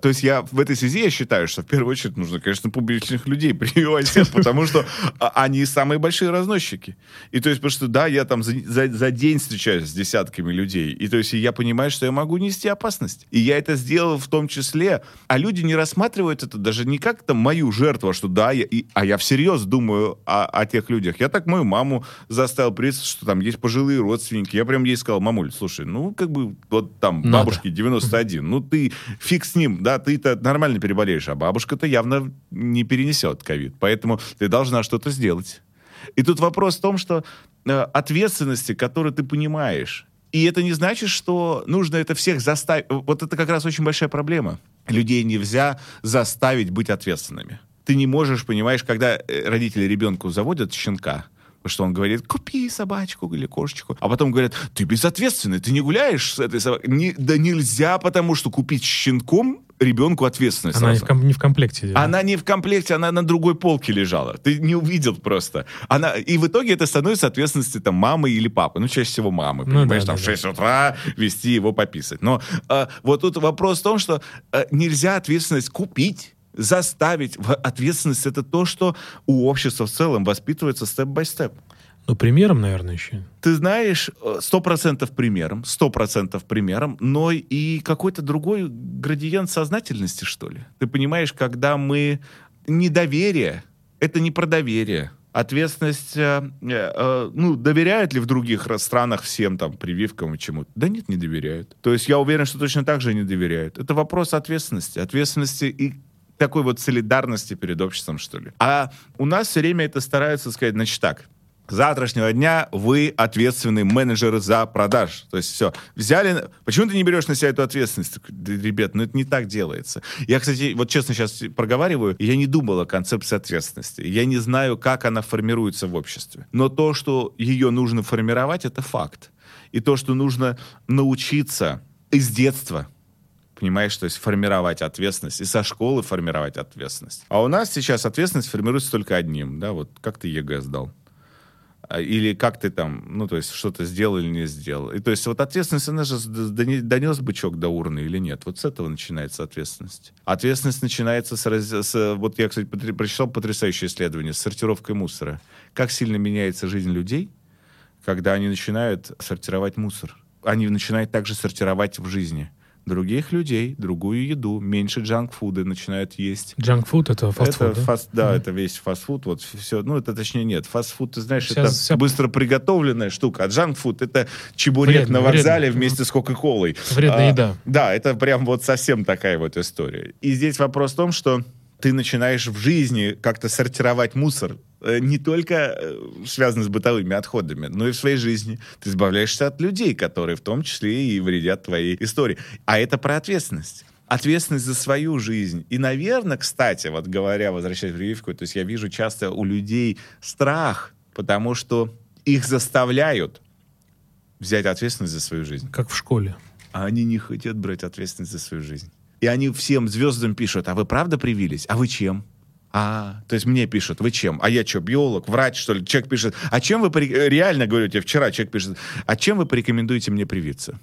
То есть я в этой связи я считаю, что в первую очередь нужно, конечно, публичных людей прививать всех, потому что а, они самые большие разносчики. И то есть, потому что да, я там за, за- за день встречаюсь с десятками людей, и то есть я понимаю, что я могу нести опасность. И я это сделал в том числе, а люди не рассматривают это даже не как там мою жертву, а что да, я, и- а я всерьез думаю о, о тех людях. Я так мою маму заставил признать, что там есть пожилые родственники. Я прям ей сказал, мамуль, слушай, ну как бы вот там Надо. бабушке 91, ну ты фиг с ним, да, ты-то нормально переболеешь, а бабушка-то явно не перенесет ковид. Поэтому ты должна что-то сделать. И тут вопрос в том, что э, ответственности, которую ты понимаешь, и это не значит, что нужно это всех заставить. Вот это как раз очень большая проблема. Людей нельзя заставить быть ответственными. Ты не можешь, понимаешь, когда э, родители ребенку заводят щенка, что он говорит, купи собачку или кошечку. А потом говорят, ты безответственный, ты не гуляешь с этой собакой. Не- да нельзя, потому что купить щенком ребенку ответственность Она не в, ком- не в комплекте. идет. Она не в комплекте, она на другой полке лежала. Ты не увидел просто. Она, и в итоге это становится ответственностью там, мамы или папы. Ну, чаще всего мамы, Ну понимаешь, да, там да, в 6 утра вести его пописать. Но э, вот тут вопрос в том, что э, нельзя ответственность купить заставить. Ответственность — это то, что у общества в целом воспитывается степ-бай-степ. Ну, примером, наверное, еще. Ты знаешь, э, сто процентов примером, сто процентов примером, но и какой-то другой градиент сознательности, что ли. Ты понимаешь, когда мы... Недоверие — это не про доверие. Ответственность, э, э, ну, доверяют ли в других ра- странах всем там прививкам и чему-то? Да нет, не доверяют. То есть я уверен, что точно так же не доверяют. Это вопрос ответственности. Ответственности и такой вот солидарности перед обществом, что ли. А у нас все время это стараются сказать, значит так, завтрашнего дня вы ответственный менеджер за продаж. То есть все. Взяли... Почему ты не берешь на себя эту ответственность? Такой, «Да, ребят, ну это не так делается. Я, кстати, вот честно сейчас проговариваю, я не думал о концепции ответственности. Я не знаю, как она формируется в обществе. Но то, что ее нужно формировать, это факт. И то, что нужно научиться из детства Понимаешь, то есть формировать ответственность. И со школы формировать ответственность. А у нас сейчас ответственность формируется только одним. Да, вот как ты ЕГЭ сдал. А, Или как ты там, ну, то есть что-то сделал или не сделал. И то есть вот ответственность, она же донес бычок до урны или нет. Вот с этого начинается ответственность. Ответственность начинается с, раз- с- вот я, кстати, потр- прочитал потрясающее исследование с сортировкой мусора. Как сильно меняется жизнь людей, когда они начинают сортировать мусор. Они начинают также сортировать в жизни других людей, другую еду, меньше джанк-фуда начинают есть. Джанк-фуд — это фастфуд, это да? фаст, да, это весь фастфуд, вот все, ну это точнее нет, фастфуд, ты знаешь, Вся- это вся- быстро приготовленная штука, а джанк-фуд это чебурек Вредно, на вокзале вредно. вместе с кока-колой. Вредная А, еда. Да, это прям вот совсем такая вот история. И здесь вопрос в том, что ты начинаешь в жизни как-то сортировать мусор, не только э, связанный с бытовыми отходами, но и в своей жизни. Ты избавляешься от людей, которые в том числе и вредят твоей истории. А это про ответственность. Ответственность за свою жизнь. И, наверное, кстати, вот говоря, возвращаясь в прививку, то есть я вижу часто у людей страх, потому что их заставляют взять ответственность за свою жизнь Как в школе. а они не хотят брать ответственность за свою жизнь. И они всем звездам пишут, а вы правда привились? А вы чем? А, то есть мне пишут, вы чем? А я что, биолог, врач, что ли? Человек пишет, а чем вы, реально говорю тебе, вчера человек пишет, а чем вы порекомендуете мне привиться?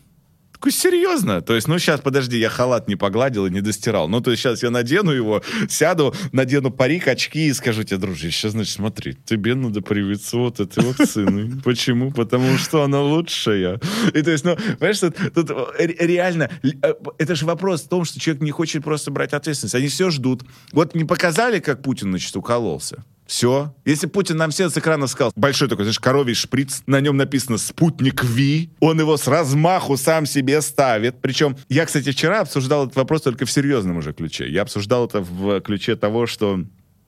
Такой, серьезно? То есть, ну, сейчас, подожди, я халат не погладил и не достирал. Ну, то есть, сейчас я надену его, сяду, надену парик, очки и скажу тебе, дружище, значит, смотри, тебе надо привиться вот этой вакциной. Почему? Потому что она лучшая. И то есть, ну, понимаешь, тут, тут ре- реально, э, это же вопрос в том, что человек не хочет просто брать ответственность. Они все ждут. Вот не показали, как Путин, значит, укололся? Все. Если Путин нам все с экрана сказал, большой такой, знаешь, коровий шприц, на нем написано «Спутник Ви», он его с размаху сам себе ставит. Причем, я, кстати, вчера обсуждал этот вопрос только в серьезном уже ключе. Я обсуждал это в ключе того, что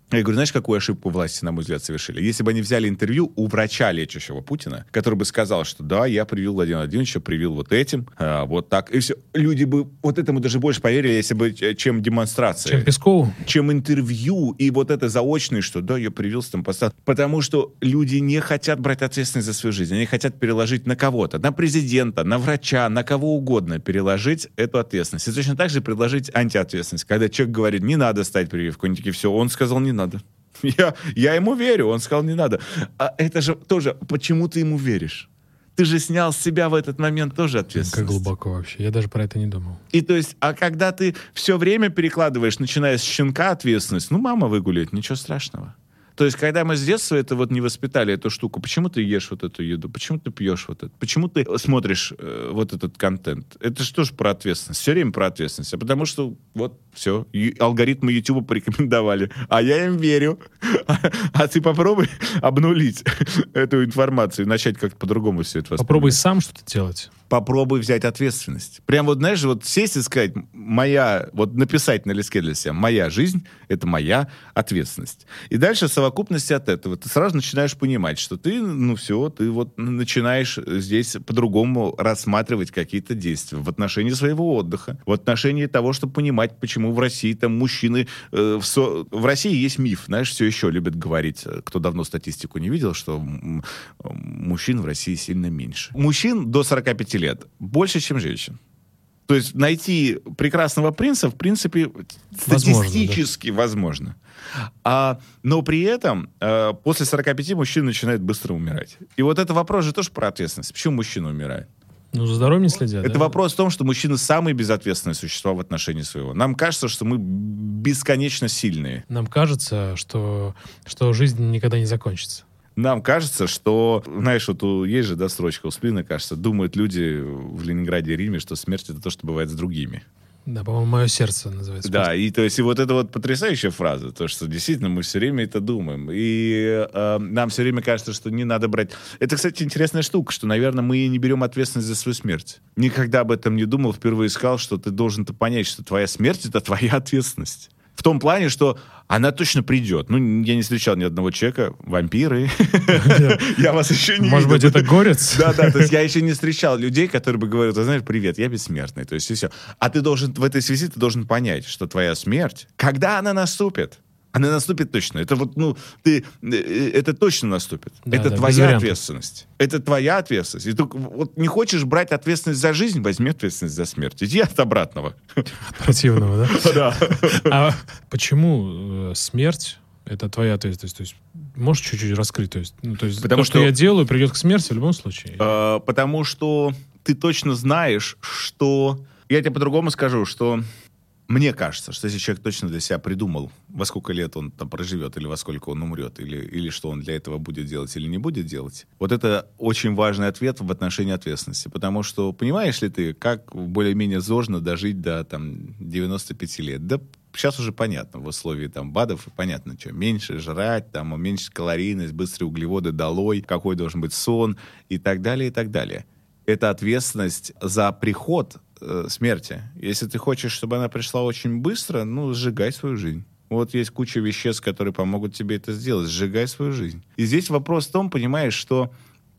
Я говорю, знаешь, какую ошибку власти, на мой взгляд, совершили? Если бы они взяли интервью у врача, лечащего Путина, который бы сказал, что да, я привил Владимира Владимировича, привил вот этим, а, вот так, и все. Люди бы вот этому даже больше поверили, если бы, чем демонстрация. Чем Пескову? Чем интервью и вот это заочное, что да, я привился там постав. Потому что люди не хотят брать ответственность за свою жизнь. Они хотят переложить на кого-то, на президента, на врача, на кого угодно переложить эту ответственность. И точно так же предложить антиответственность. Когда человек говорит, не надо ставить прививку, они такие, все, он сказал, не надо. Я, я ему верю, он сказал, не надо. А это же тоже, почему ты ему веришь? Ты же снял с себя в этот момент тоже ответственность. Как глубоко вообще. Я даже про это не думал. И то есть, а когда ты все время перекладываешь, начиная с щенка ответственность, ну, мама выгуляет, ничего страшного. То есть, когда мы с детства это вот не воспитали, эту штуку, почему ты ешь вот эту еду, почему ты пьешь вот это, почему ты смотришь э, вот этот контент, это что же про ответственность, все время про ответственность, а потому что вот все, алгоритмы YouTube порекомендовали, а я им верю, а ты попробуй обнулить эту информацию и начать как-то по-другому все это Попробуй сам что-то делать попробуй взять ответственность. Прям вот, знаешь, вот сесть и сказать, моя, вот написать на листке для себя, моя жизнь — это моя ответственность. И дальше в совокупности от этого ты сразу начинаешь понимать, что ты, ну все, ты вот начинаешь здесь по-другому рассматривать какие-то действия в отношении своего отдыха, в отношении того, чтобы понимать, почему в России там мужчины... Э, в, со... в России есть миф, знаешь, все еще любят говорить, э, кто давно статистику не видел, что мужчин в России сильно меньше. Мужчин до 45 лет больше, чем женщин. То есть найти прекрасного принца, в принципе, статистически возможно. возможно. А, но при этом э, после 45 мужчина начинает быстро умирать. И вот это вопрос же тоже про ответственность. Почему мужчина умирает? Ну, за здоровьем не следят. Это да? вопрос в том, что мужчины самые безответственные существа в отношении своего. Нам кажется, что мы бесконечно сильные. Нам кажется, что, что жизнь никогда не закончится нам кажется, что, знаешь, вот у, есть же, да, строчка у Сплина, кажется, думают люди в Ленинграде и Риме, что смерть — это то, что бывает с другими. Да, по-моему, мое сердце называется. Да, и то есть и вот это вот потрясающая фраза, то, что действительно мы все время это думаем. И э, нам все время кажется, что не надо брать... Это, кстати, интересная штука, что, наверное, мы не берем ответственность за свою смерть. Никогда об этом не думал, впервые сказал, что ты должен-то понять, что твоя смерть — это твоя ответственность. В том плане, что она точно придет. Ну, я не встречал ни одного человека. Вампиры. Я вас еще не Может быть, это горец? Да, да. То есть я еще не встречал людей, которые бы говорили, знаешь, привет, я бессмертный. То есть и все. А ты должен в этой связи ты должен понять, что твоя смерть, когда она наступит, она наступит точно. Это вот, ну, ты, э, это точно наступит. Да, это да, твоя ответственность. Это твоя ответственность. И ты вот не хочешь брать ответственность за жизнь, возьми ответственность за смерть. Иди от обратного. От противного, да? Да. А почему э, смерть это твоя ответственность. То есть можешь чуть-чуть раскрыть? То есть, ну, то есть потому то, что, что я делаю, придет к смерти в любом случае. Э, потому что ты точно знаешь, что... Я тебе по-другому скажу, что мне кажется, что если человек точно для себя придумал, во сколько лет он там проживет, или во сколько он умрет, или, или что он для этого будет делать или не будет делать, вот это очень важный ответ в отношении ответственности. Потому что понимаешь ли ты, как более-менее сложно дожить до там, 95 лет? Да сейчас уже понятно, в условии там БАДов понятно, что меньше жрать, там уменьшить калорийность, быстрые углеводы долой, какой должен быть сон и так далее, и так далее. Это ответственность за приход э, смерти. Если ты хочешь, чтобы она пришла очень быстро, ну, сжигай свою жизнь. Вот есть куча веществ, которые помогут тебе это сделать. Сжигай свою жизнь. И здесь вопрос в том, понимаешь, что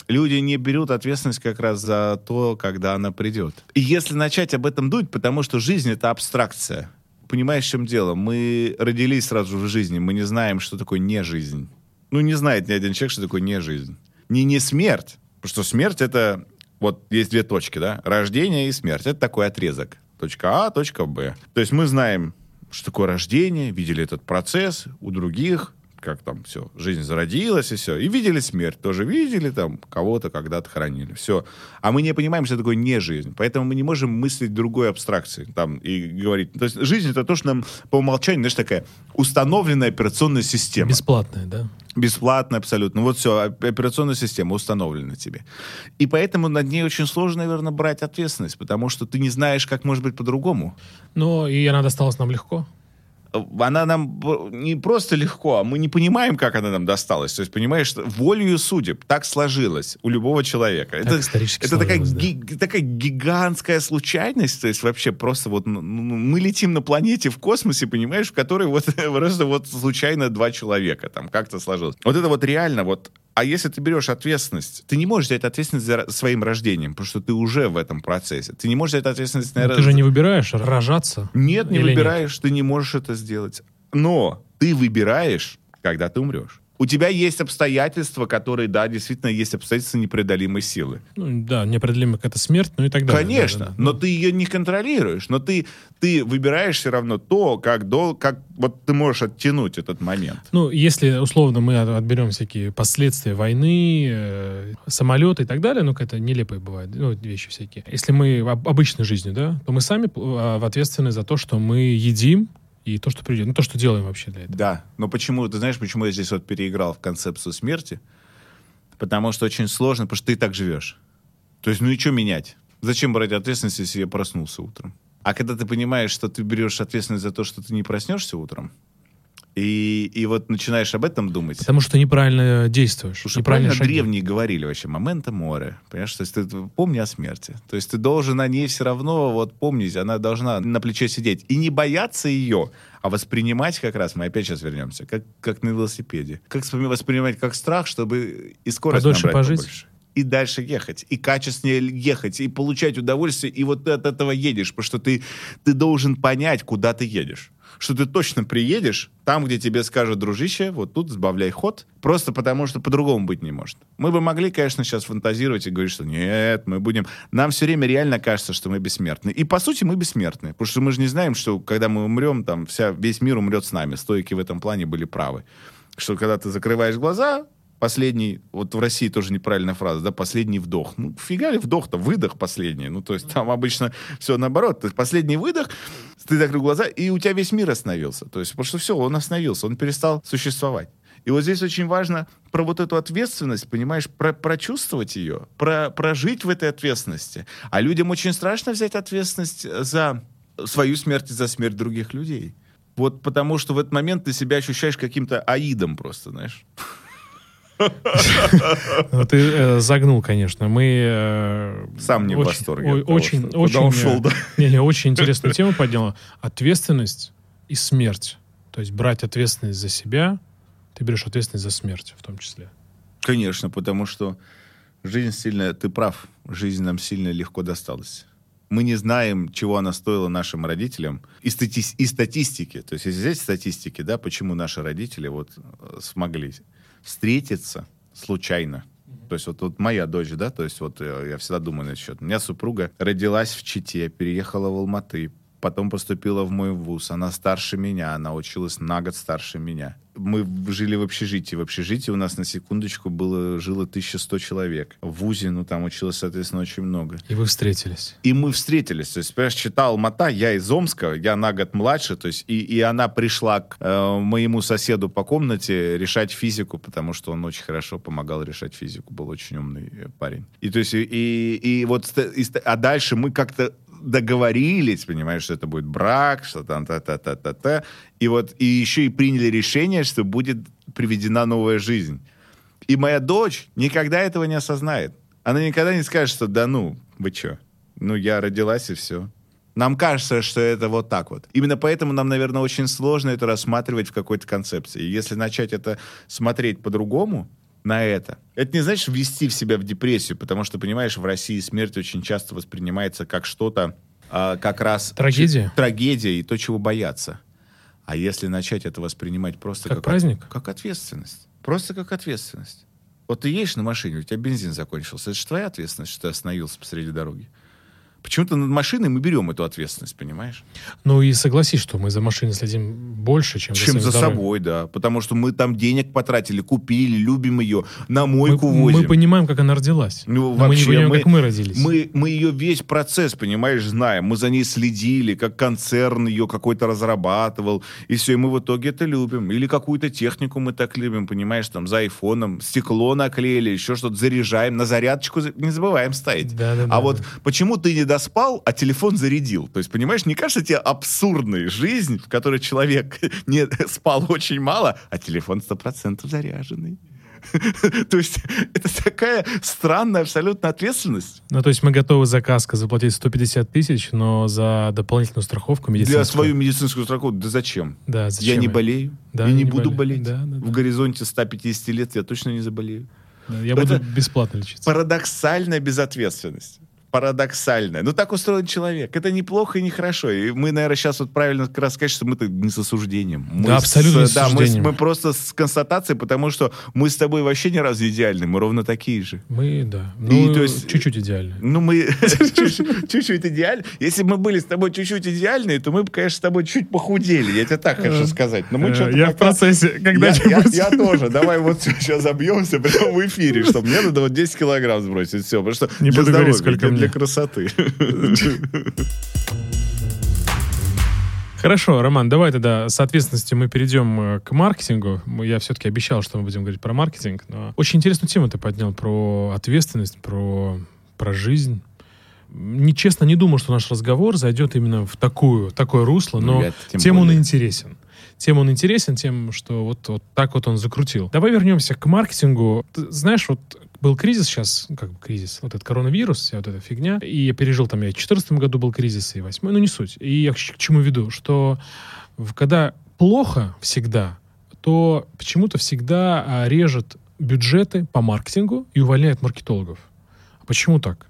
люди не берут ответственность как раз за то, когда она придет. И если начать об этом думать, потому что жизнь — это абстракция. Понимаешь, в чем дело? Мы родились сразу в жизни, мы не знаем, что такое не жизнь. Ну, не знает ни один человек, что такое не жизнь. Не не смерть, потому что смерть — это вот есть две точки, да, рождение и смерть. Это такой отрезок. Точка А, точка Б. То есть мы знаем, что такое рождение, видели этот процесс у других, как там все, жизнь зародилась и все. И видели смерть, тоже видели там, кого-то когда-то хоронили, все. А мы не понимаем, что такое не жизнь, поэтому мы не можем мыслить другой абстракции там и говорить. То есть жизнь это то, что нам по умолчанию, знаешь, такая установленная операционная система. Бесплатная, да? Бесплатно абсолютно. Вот все, операционная система установлена тебе. И поэтому над ней очень сложно, наверное, брать ответственность, потому что ты не знаешь, как может быть по-другому. Но и она досталась нам легко. Она нам не просто легко, а мы не понимаем, как она нам досталась. То есть, понимаешь, волею судеб так сложилось у любого человека. Так это это такая, да. ги, такая гигантская случайность, то есть вообще просто вот ну, мы летим на планете в космосе, понимаешь, в которой вот просто вот случайно два человека там как-то сложилось. Вот это вот реально вот а если ты берешь ответственность, ты не можешь взять ответственность за своим рождением, потому что ты уже в этом процессе. Ты не можешь взять ответственность, наверное... Ну, ты же не выбираешь рожаться. Нет, не выбираешь, нет? ты не можешь это сделать. Но ты выбираешь, когда ты умрешь у тебя есть обстоятельства, которые, да, действительно есть обстоятельства непреодолимой силы. Ну, да, непреодолимая какая-то смерть, ну и так далее. Конечно, да, да, да. но ты ее не контролируешь, но ты, ты выбираешь все равно то, как, дол, как вот ты можешь оттянуть этот момент. Ну, если, условно, мы отберем всякие последствия войны, э, самолеты и так далее, ну, это нелепые бывают, ну, вещи всякие. Если мы обычной жизнью, да, то мы сами а, ответственны за то, что мы едим, и то, что придет, ну то, что делаем вообще для этого. Да, но почему, ты знаешь, почему я здесь вот переиграл в концепцию смерти? Потому что очень сложно, потому что ты так живешь. То есть, ну и что менять? Зачем брать ответственность, если я проснулся утром? А когда ты понимаешь, что ты берешь ответственность за то, что ты не проснешься утром, и, и вот начинаешь об этом думать. Потому что неправильно действуешь. Слушай, неправильно шаги. древние говорили вообще, момента море. Понимаешь, то есть ты помни о смерти. То есть ты должен о ней все равно вот помнить, она должна на плече сидеть. И не бояться ее, а воспринимать как раз, мы опять сейчас вернемся, как, как на велосипеде. Как воспринимать как страх, чтобы и скорость Подольше набрать пожить. побольше и дальше ехать, и качественнее ехать, и получать удовольствие, и вот ты от этого едешь, потому что ты, ты должен понять, куда ты едешь что ты точно приедешь там, где тебе скажут, дружище, вот тут сбавляй ход, просто потому что по-другому быть не может. Мы бы могли, конечно, сейчас фантазировать и говорить, что нет, мы будем... Нам все время реально кажется, что мы бессмертны. И, по сути, мы бессмертны, потому что мы же не знаем, что когда мы умрем, там вся, весь мир умрет с нами. Стойки в этом плане были правы. Что когда ты закрываешь глаза, последний, вот в России тоже неправильная фраза, да, последний вдох. Ну, фига ли вдох-то, выдох последний. Ну, то есть там обычно все наоборот. То есть последний выдох, ты закрыл глаза, и у тебя весь мир остановился. То есть, потому что все, он остановился, он перестал существовать. И вот здесь очень важно про вот эту ответственность, понимаешь, про, прочувствовать ее, про, прожить в этой ответственности. А людям очень страшно взять ответственность за свою смерть и за смерть других людей. Вот потому что в этот момент ты себя ощущаешь каким-то аидом просто, знаешь. Ну, ты э, загнул, конечно. Мы... Э, Сам не в восторге. Очень, очень, ушел, да? Не, не, очень интересную тему подняла. Ответственность и смерть. То есть брать ответственность за себя, ты берешь ответственность за смерть в том числе. Конечно, потому что жизнь сильно... Ты прав, жизнь нам сильно легко досталась. Мы не знаем, чего она стоила нашим родителям. И, стати... и статистики. То есть, если взять статистики, да, почему наши родители вот э, смогли встретиться случайно. То есть вот, вот моя дочь, да, то есть вот я, я всегда думаю на счет. У меня супруга родилась в Чите, переехала в Алматы, потом поступила в мой вуз. Она старше меня, она училась на год старше меня. Мы жили в общежитии. В общежитии у нас на секундочку было, жило 1100 человек. В ВУЗе, ну, там училось, соответственно, очень много. И вы встретились? И мы встретились. То есть, понимаешь, читал Мата, я из Омска, я на год младше, то есть, и, и она пришла к э, моему соседу по комнате решать физику, потому что он очень хорошо помогал решать физику, был очень умный э, парень. И то есть, и, и, и вот, и, а дальше мы как-то договорились, понимаешь, что это будет брак, что там та-та-та-та-та. И вот и еще и приняли решение, что будет приведена новая жизнь. И моя дочь никогда этого не осознает. Она никогда не скажет, что да ну, вы что, ну я родилась и все. Нам кажется, что это вот так вот. Именно поэтому нам, наверное, очень сложно это рассматривать в какой-то концепции. И если начать это смотреть по-другому, на это. Это не значит ввести в себя в депрессию, потому что, понимаешь, в России смерть очень часто воспринимается как что-то, а, как раз... Трагедия? Трагедия и то, чего бояться. А если начать это воспринимать просто как, как праздник? От, как ответственность. Просто как ответственность. Вот ты едешь на машине, у тебя бензин закончился. Это же твоя ответственность, что ты остановился посреди дороги. Почему-то над машиной мы берем эту ответственность, понимаешь? Ну и согласись, что мы за машиной следим больше, чем, чем за, за собой, да. Потому что мы там денег потратили, купили, любим ее, на мойку мы, возим. Мы понимаем, как она родилась. Ну, вообще, мы не понимаем, мы, как мы родились. Мы, мы ее весь процесс, понимаешь, знаем. Мы за ней следили, как концерн ее какой-то разрабатывал. И все, и мы в итоге это любим. Или какую-то технику мы так любим, понимаешь, там, за айфоном. Стекло наклеили, еще что-то заряжаем. На зарядочку не забываем ставить. Да, да, а да, вот да. почему ты не доспал, а телефон зарядил. То есть, понимаешь, не кажется тебе абсурдной жизнь, в которой человек не спал очень мало, а телефон 100% заряженный? То есть это такая странная абсолютно ответственность. Ну, то есть мы готовы за каско заплатить 150 тысяч, но за дополнительную страховку медицинскую... Для свою медицинскую страховку, да зачем? Да, зачем? Я не болею, да, я не, не буду болеть. Да, да, В горизонте 150 лет я точно не заболею. Да, я буду бесплатно лечиться. Парадоксальная безответственность парадоксальное. Ну, так устроен человек. Это неплохо и нехорошо. И мы, наверное, сейчас вот правильно как раз сказать, что мы-то не с осуждением. Мы да, абсолютно с, Да, мы, мы просто с констатацией, потому что мы с тобой вообще ни разу не идеальны. Мы ровно такие же. Мы, да. Ну, и, то есть, чуть-чуть идеальны. Ну, мы чуть-чуть идеальны. Если бы мы были с тобой чуть-чуть идеальны, то мы бы, конечно, с тобой чуть похудели. Я тебе так хочу сказать. Но мы что-то Я в процессе. Когда-нибудь. Я тоже. Давай вот сейчас забьемся прямо в эфире, что мне надо вот 10 килограмм сбросить. Все. Потому что не буду говорить, сколько для красоты. Хорошо, Роман, давай тогда с ответственности мы перейдем э, к маркетингу. Я все-таки обещал, что мы будем говорить про маркетинг. Но очень интересную тему ты поднял про ответственность, про, про жизнь. Нечестно не думал, что наш разговор зайдет именно в такую, такое русло, но ну, тем более. он интересен. Тем он интересен, тем, что вот, вот так вот он закрутил. Давай вернемся к маркетингу. Ты знаешь, вот был кризис сейчас, как бы кризис, вот этот коронавирус, вся вот эта фигня. И я пережил там, я в 2014 году был кризис, и в 8 ну не суть. И я к, к чему веду, что когда плохо всегда, то почему-то всегда а, режет бюджеты по маркетингу и увольняет маркетологов. А почему так?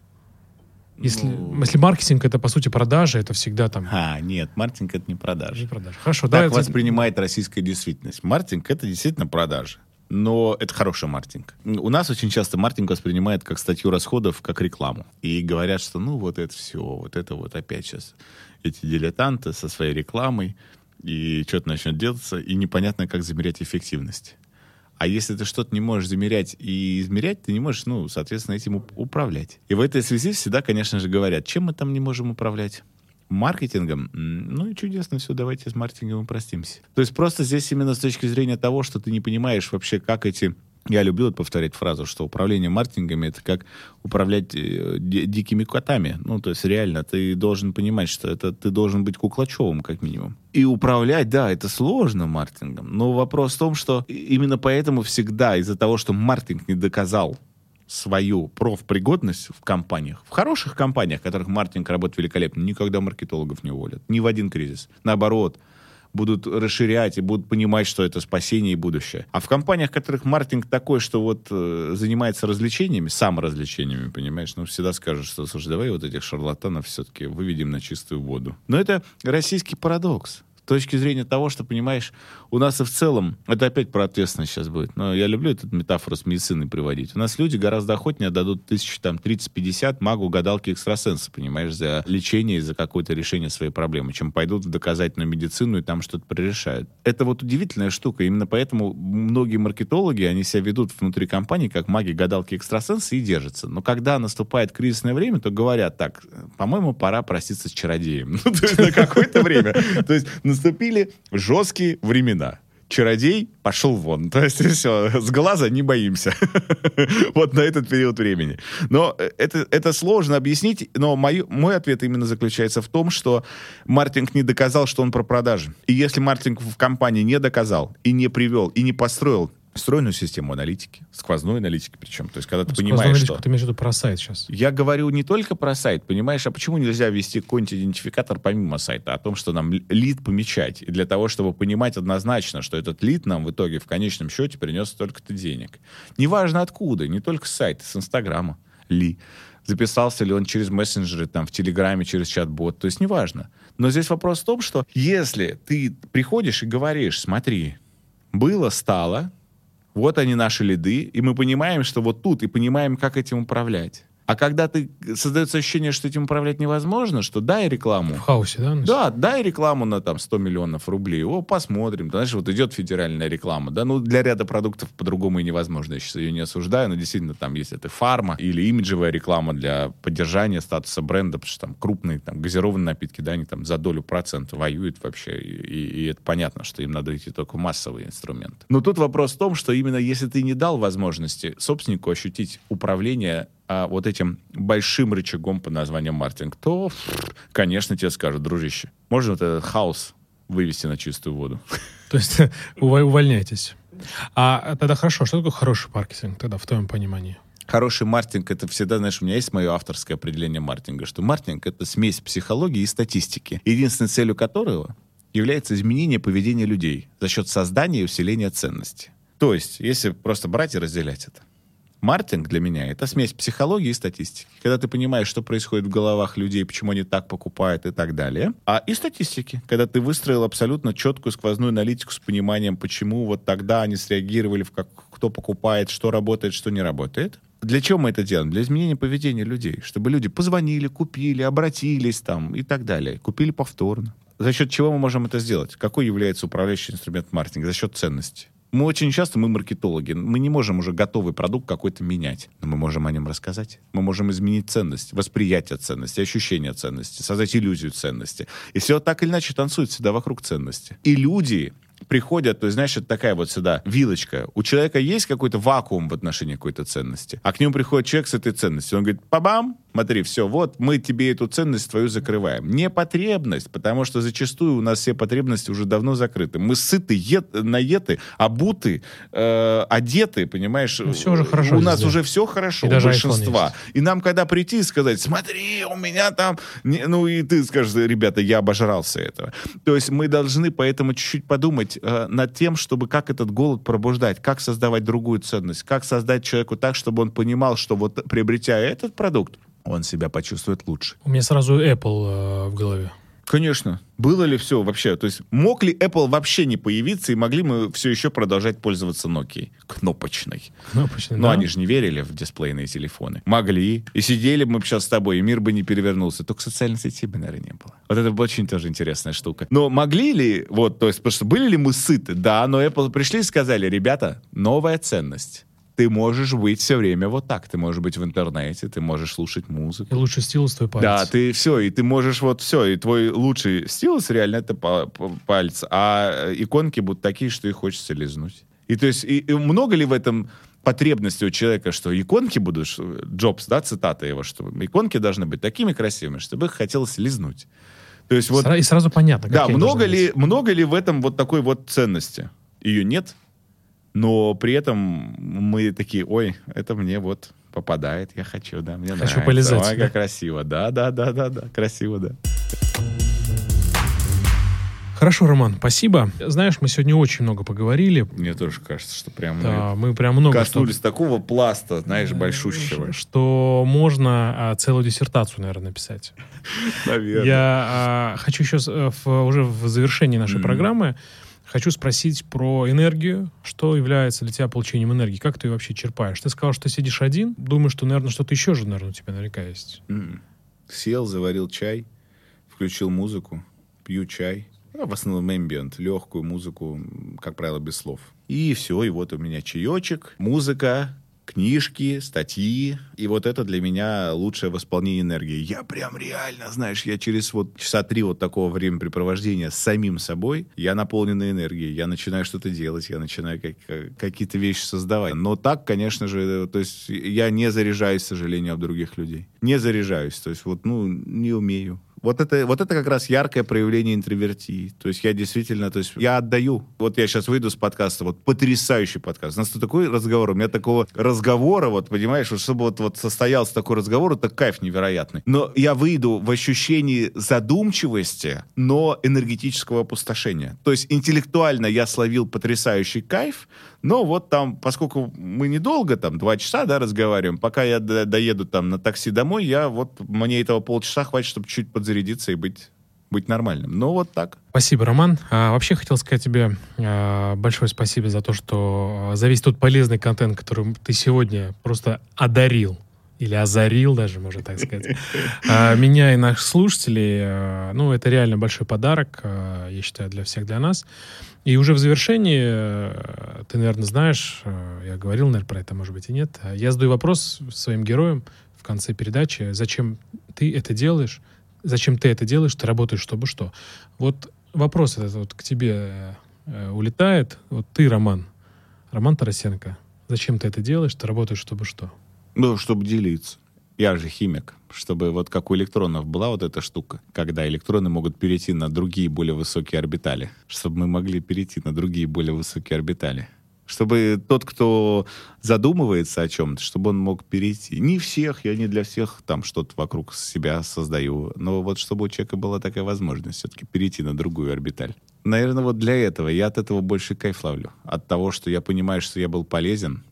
Если, ну... если маркетинг это по сути продажи, это всегда там. А, нет, маркетинг это не продажи. Не продажи. Хорошо, так да, воспринимает это... российская действительность. Маркетинг это действительно продажи но это хороший маркетинг. У нас очень часто маркетинг воспринимает как статью расходов, как рекламу. И говорят, что ну вот это все, вот это вот опять сейчас эти дилетанты со своей рекламой, и что-то начнет делаться, и непонятно, как замерять эффективность. А если ты что-то не можешь замерять и измерять, ты не можешь, ну, соответственно, этим управлять. И в этой связи всегда, конечно же, говорят, чем мы там не можем управлять? Маркетингом, ну и чудесно все, давайте с маркетингом упростимся. То есть просто здесь именно с точки зрения того, что ты не понимаешь вообще, как эти я любил повторять фразу, что управление маркетингами это как управлять э, дикими котами. Ну, то есть реально ты должен понимать, что это ты должен быть куклачевым как минимум. И управлять, да, это сложно маркетингом. Но вопрос в том, что именно поэтому всегда из-за того, что маркетинг не доказал свою профпригодность в компаниях, в хороших компаниях, в которых маркетинг работает великолепно, никогда маркетологов не уволят. Ни в один кризис. Наоборот, будут расширять и будут понимать, что это спасение и будущее. А в компаниях, в которых маркетинг такой, что вот э, занимается развлечениями, саморазвлечениями, понимаешь, ну, всегда скажут, что, слушай, давай вот этих шарлатанов все-таки выведем на чистую воду. Но это российский парадокс точки зрения того, что, понимаешь, у нас и в целом, это опять про ответственность сейчас будет, но я люблю эту метафору с медициной приводить. У нас люди гораздо охотнее отдадут тысячу, там, 30-50 магу, гадалки, экстрасенса, понимаешь, за лечение и за какое-то решение своей проблемы, чем пойдут в доказательную медицину и там что-то прорешают. Это вот удивительная штука, именно поэтому многие маркетологи, они себя ведут внутри компании как маги, гадалки, экстрасенсы и держатся. Но когда наступает кризисное время, то говорят так, по-моему, пора проститься с чародеем. Ну, то есть на какое-то время. То есть наступили жесткие времена чародей пошел вон. То есть все, с глаза не боимся. вот на этот период времени. Но это, это сложно объяснить, но мой, мой ответ именно заключается в том, что маркетинг не доказал, что он про продажи. И если маркетинг в компании не доказал, и не привел, и не построил встроенную систему аналитики, сквозной аналитики причем. То есть, когда ты ну, понимаешь, что... Ты имеешь в виду про сайт сейчас? Я говорю не только про сайт, понимаешь, а почему нельзя ввести какой-нибудь идентификатор помимо сайта, о том, что нам лид помечать, и для того, чтобы понимать однозначно, что этот лид нам в итоге в конечном счете принес столько-то денег. Неважно откуда, не только с сайта, с Инстаграма ли записался ли он через мессенджеры, там, в Телеграме, через чат-бот, то есть неважно. Но здесь вопрос в том, что если ты приходишь и говоришь, смотри, было, стало, вот они наши лиды, и мы понимаем, что вот тут, и понимаем, как этим управлять. А когда ты создается ощущение, что этим управлять невозможно, что дай рекламу. В хаосе, да? Да, дай рекламу на там 100 миллионов рублей. О, посмотрим. Знаешь, вот идет федеральная реклама. Да, ну для ряда продуктов по-другому и невозможно. Я сейчас ее не осуждаю, но действительно там, если это фарма или имиджевая реклама для поддержания статуса бренда, потому что там крупные там газированные напитки, да, они там за долю процента воюют вообще. И, и, и это понятно, что им надо идти только в массовые инструменты. Но тут вопрос в том, что именно если ты не дал возможности собственнику ощутить управление а, вот этим большим рычагом под названием маркетинг, то, конечно, тебе скажут, дружище, можно вот этот хаос вывести на чистую воду. То есть увольняйтесь. А тогда хорошо, что такое хороший маркетинг тогда в твоем понимании? Хороший маркетинг — это всегда, знаешь, у меня есть мое авторское определение маркетинга, что маркетинг — это смесь психологии и статистики, единственной целью которого является изменение поведения людей за счет создания и усиления ценности. То есть, если просто брать и разделять это. Маркетинг для меня — это смесь психологии и статистики. Когда ты понимаешь, что происходит в головах людей, почему они так покупают и так далее. А и статистики. Когда ты выстроил абсолютно четкую сквозную аналитику с пониманием, почему вот тогда они среагировали, в как, кто покупает, что работает, что не работает. Для чего мы это делаем? Для изменения поведения людей. Чтобы люди позвонили, купили, обратились там и так далее. Купили повторно. За счет чего мы можем это сделать? Какой является управляющий инструмент маркетинга? За счет ценности. Мы очень часто, мы маркетологи, мы не можем уже готовый продукт какой-то менять, но мы можем о нем рассказать. Мы можем изменить ценность, восприятие ценности, ощущение ценности, создать иллюзию ценности. И все так или иначе танцует всегда вокруг ценности. И люди приходят, то есть, знаешь, это такая вот сюда вилочка. У человека есть какой-то вакуум в отношении какой-то ценности, а к нему приходит человек с этой ценностью. Он говорит, пабам, смотри, все, вот мы тебе эту ценность твою закрываем. Не потребность, потому что зачастую у нас все потребности уже давно закрыты. Мы сыты, ед, наеты, обуты, э, одеты, понимаешь? Ну, все уже хорошо. У нас уже все хорошо, и у большинства. И нам когда прийти и сказать, смотри, у меня там... Не, ну и ты скажешь, ребята, я обожрался этого. То есть мы должны поэтому чуть-чуть подумать э, над тем, чтобы как этот голод пробуждать, как создавать другую ценность, как создать человеку так, чтобы он понимал, что вот приобретя этот продукт, он себя почувствует лучше. У меня сразу Apple э, в голове. Конечно. Было ли все вообще? То есть мог ли Apple вообще не появиться, и могли мы все еще продолжать пользоваться Nokia кнопочной? Кнопочной, Но да? они же не верили в дисплейные телефоны. Могли. И сидели бы мы сейчас с тобой, и мир бы не перевернулся. Только социальной сети бы, наверное, не было. Вот это очень тоже интересная штука. Но могли ли, вот, то есть, потому что были ли мы сыты? Да, но Apple пришли и сказали, ребята, новая ценность ты можешь быть все время вот так. Ты можешь быть в интернете, ты можешь слушать музыку. И лучший стилус твой палец. Да, ты все, и ты можешь вот все, и твой лучший стилус реально это палец, а иконки будут такие, что их хочется лизнуть. И то есть, и, и много ли в этом потребности у человека, что иконки будут, Джобс, да, цитата его, что иконки должны быть такими красивыми, чтобы их хотелось лизнуть. То есть вот... И сразу понятно. Да, много ли, много ли в этом вот такой вот ценности? Ее нет, но при этом мы такие, ой, это мне вот попадает, я хочу, да, мне хочу нравится. полезать. Ой, как красиво, да, да, да, да, да, красиво, да. Хорошо, Роман, спасибо. Знаешь, мы сегодня очень много поговорили. Мне тоже кажется, что прям да, мы, мы прям много коснулись что... такого пласта, знаешь, большущего. Что можно а, целую диссертацию, наверное, написать. Наверное. Я а, хочу еще э, в, уже в завершении нашей mm-hmm. программы Хочу спросить про энергию. Что является для тебя получением энергии? Как ты ее вообще черпаешь? Ты сказал, что сидишь один. Думаю, что, наверное, что-то еще же, наверное, у тебя наверняка есть. Mm. Сел, заварил чай, включил музыку, пью чай. Ну, в основном ambient, легкую музыку, как правило, без слов. И все, и вот у меня чаечек, музыка, книжки, статьи. И вот это для меня лучшее восполнение энергии. Я прям реально, знаешь, я через вот часа три вот такого времяпрепровождения с самим собой, я наполнен энергией, я начинаю что-то делать, я начинаю как, какие-то вещи создавать. Но так, конечно же, то есть я не заряжаюсь, к сожалению, об других людей. Не заряжаюсь, то есть вот, ну, не умею. Вот это, вот это как раз яркое проявление интровертии. То есть я действительно, то есть я отдаю. Вот я сейчас выйду с подкаста, вот потрясающий подкаст. У нас тут такой разговор, у меня такого разговора, вот понимаешь, вот чтобы вот, вот состоялся такой разговор, это кайф невероятный. Но я выйду в ощущении задумчивости, но энергетического опустошения. То есть интеллектуально я словил потрясающий кайф, но вот там, поскольку мы недолго, там, два часа, да, разговариваем, пока я доеду там на такси домой, я вот, мне этого полчаса хватит, чтобы чуть подзарядиться и быть быть нормальным. Ну, вот так. Спасибо, Роман. А, вообще хотел сказать тебе а, большое спасибо за то, что а, за весь тот полезный контент, который ты сегодня просто одарил или озарил даже, можно так сказать, а, меня и наших слушателей. А, ну, это реально большой подарок, я считаю, для всех, для нас. И уже в завершении, ты, наверное, знаешь, я говорил, наверное, про это, может быть, и нет. Я задаю вопрос своим героям в конце передачи, зачем ты это делаешь, зачем ты это делаешь, ты работаешь, чтобы что. Вот вопрос этот вот к тебе э, улетает. Вот ты, Роман, Роман Тарасенко, зачем ты это делаешь, ты работаешь, чтобы что? Ну, чтобы делиться. Я же химик. Чтобы вот как у электронов была вот эта штука, когда электроны могут перейти на другие более высокие орбитали. Чтобы мы могли перейти на другие более высокие орбитали. Чтобы тот, кто задумывается о чем-то, чтобы он мог перейти. Не всех, я не для всех там что-то вокруг себя создаю. Но вот чтобы у человека была такая возможность все-таки перейти на другую орбиталь. Наверное, вот для этого я от этого больше кайф ловлю. От того, что я понимаю, что я был полезен,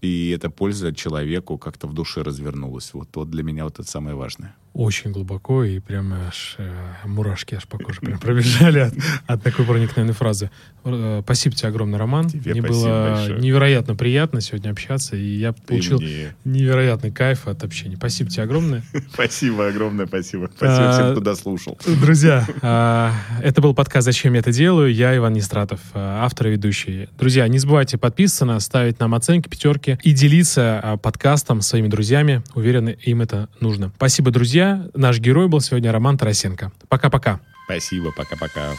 и эта польза человеку как-то в душе развернулась. Вот, вот для меня вот это самое важное. Очень глубоко, и прям аж э, мурашки аж по коже прям пробежали от, от такой проникновенной фразы. Э, спасибо тебе огромное, Роман. Тебе Мне было большое. невероятно приятно сегодня общаться, и я получил мне. невероятный кайф от общения. Спасибо тебе огромное. Спасибо огромное, спасибо. Спасибо А, всем, кто дослушал. Друзья, а, это был подкаст «Зачем я это делаю?» Я Иван Нестратов, а, автор и ведущий. Друзья, не забывайте подписываться, ставить нам оценки, пятерки и делиться а, подкастом с своими друзьями. Уверены, им это нужно. Спасибо, Наш герой был сегодня Роман Тарасенко. Пока-пока. Спасибо, пока-пока.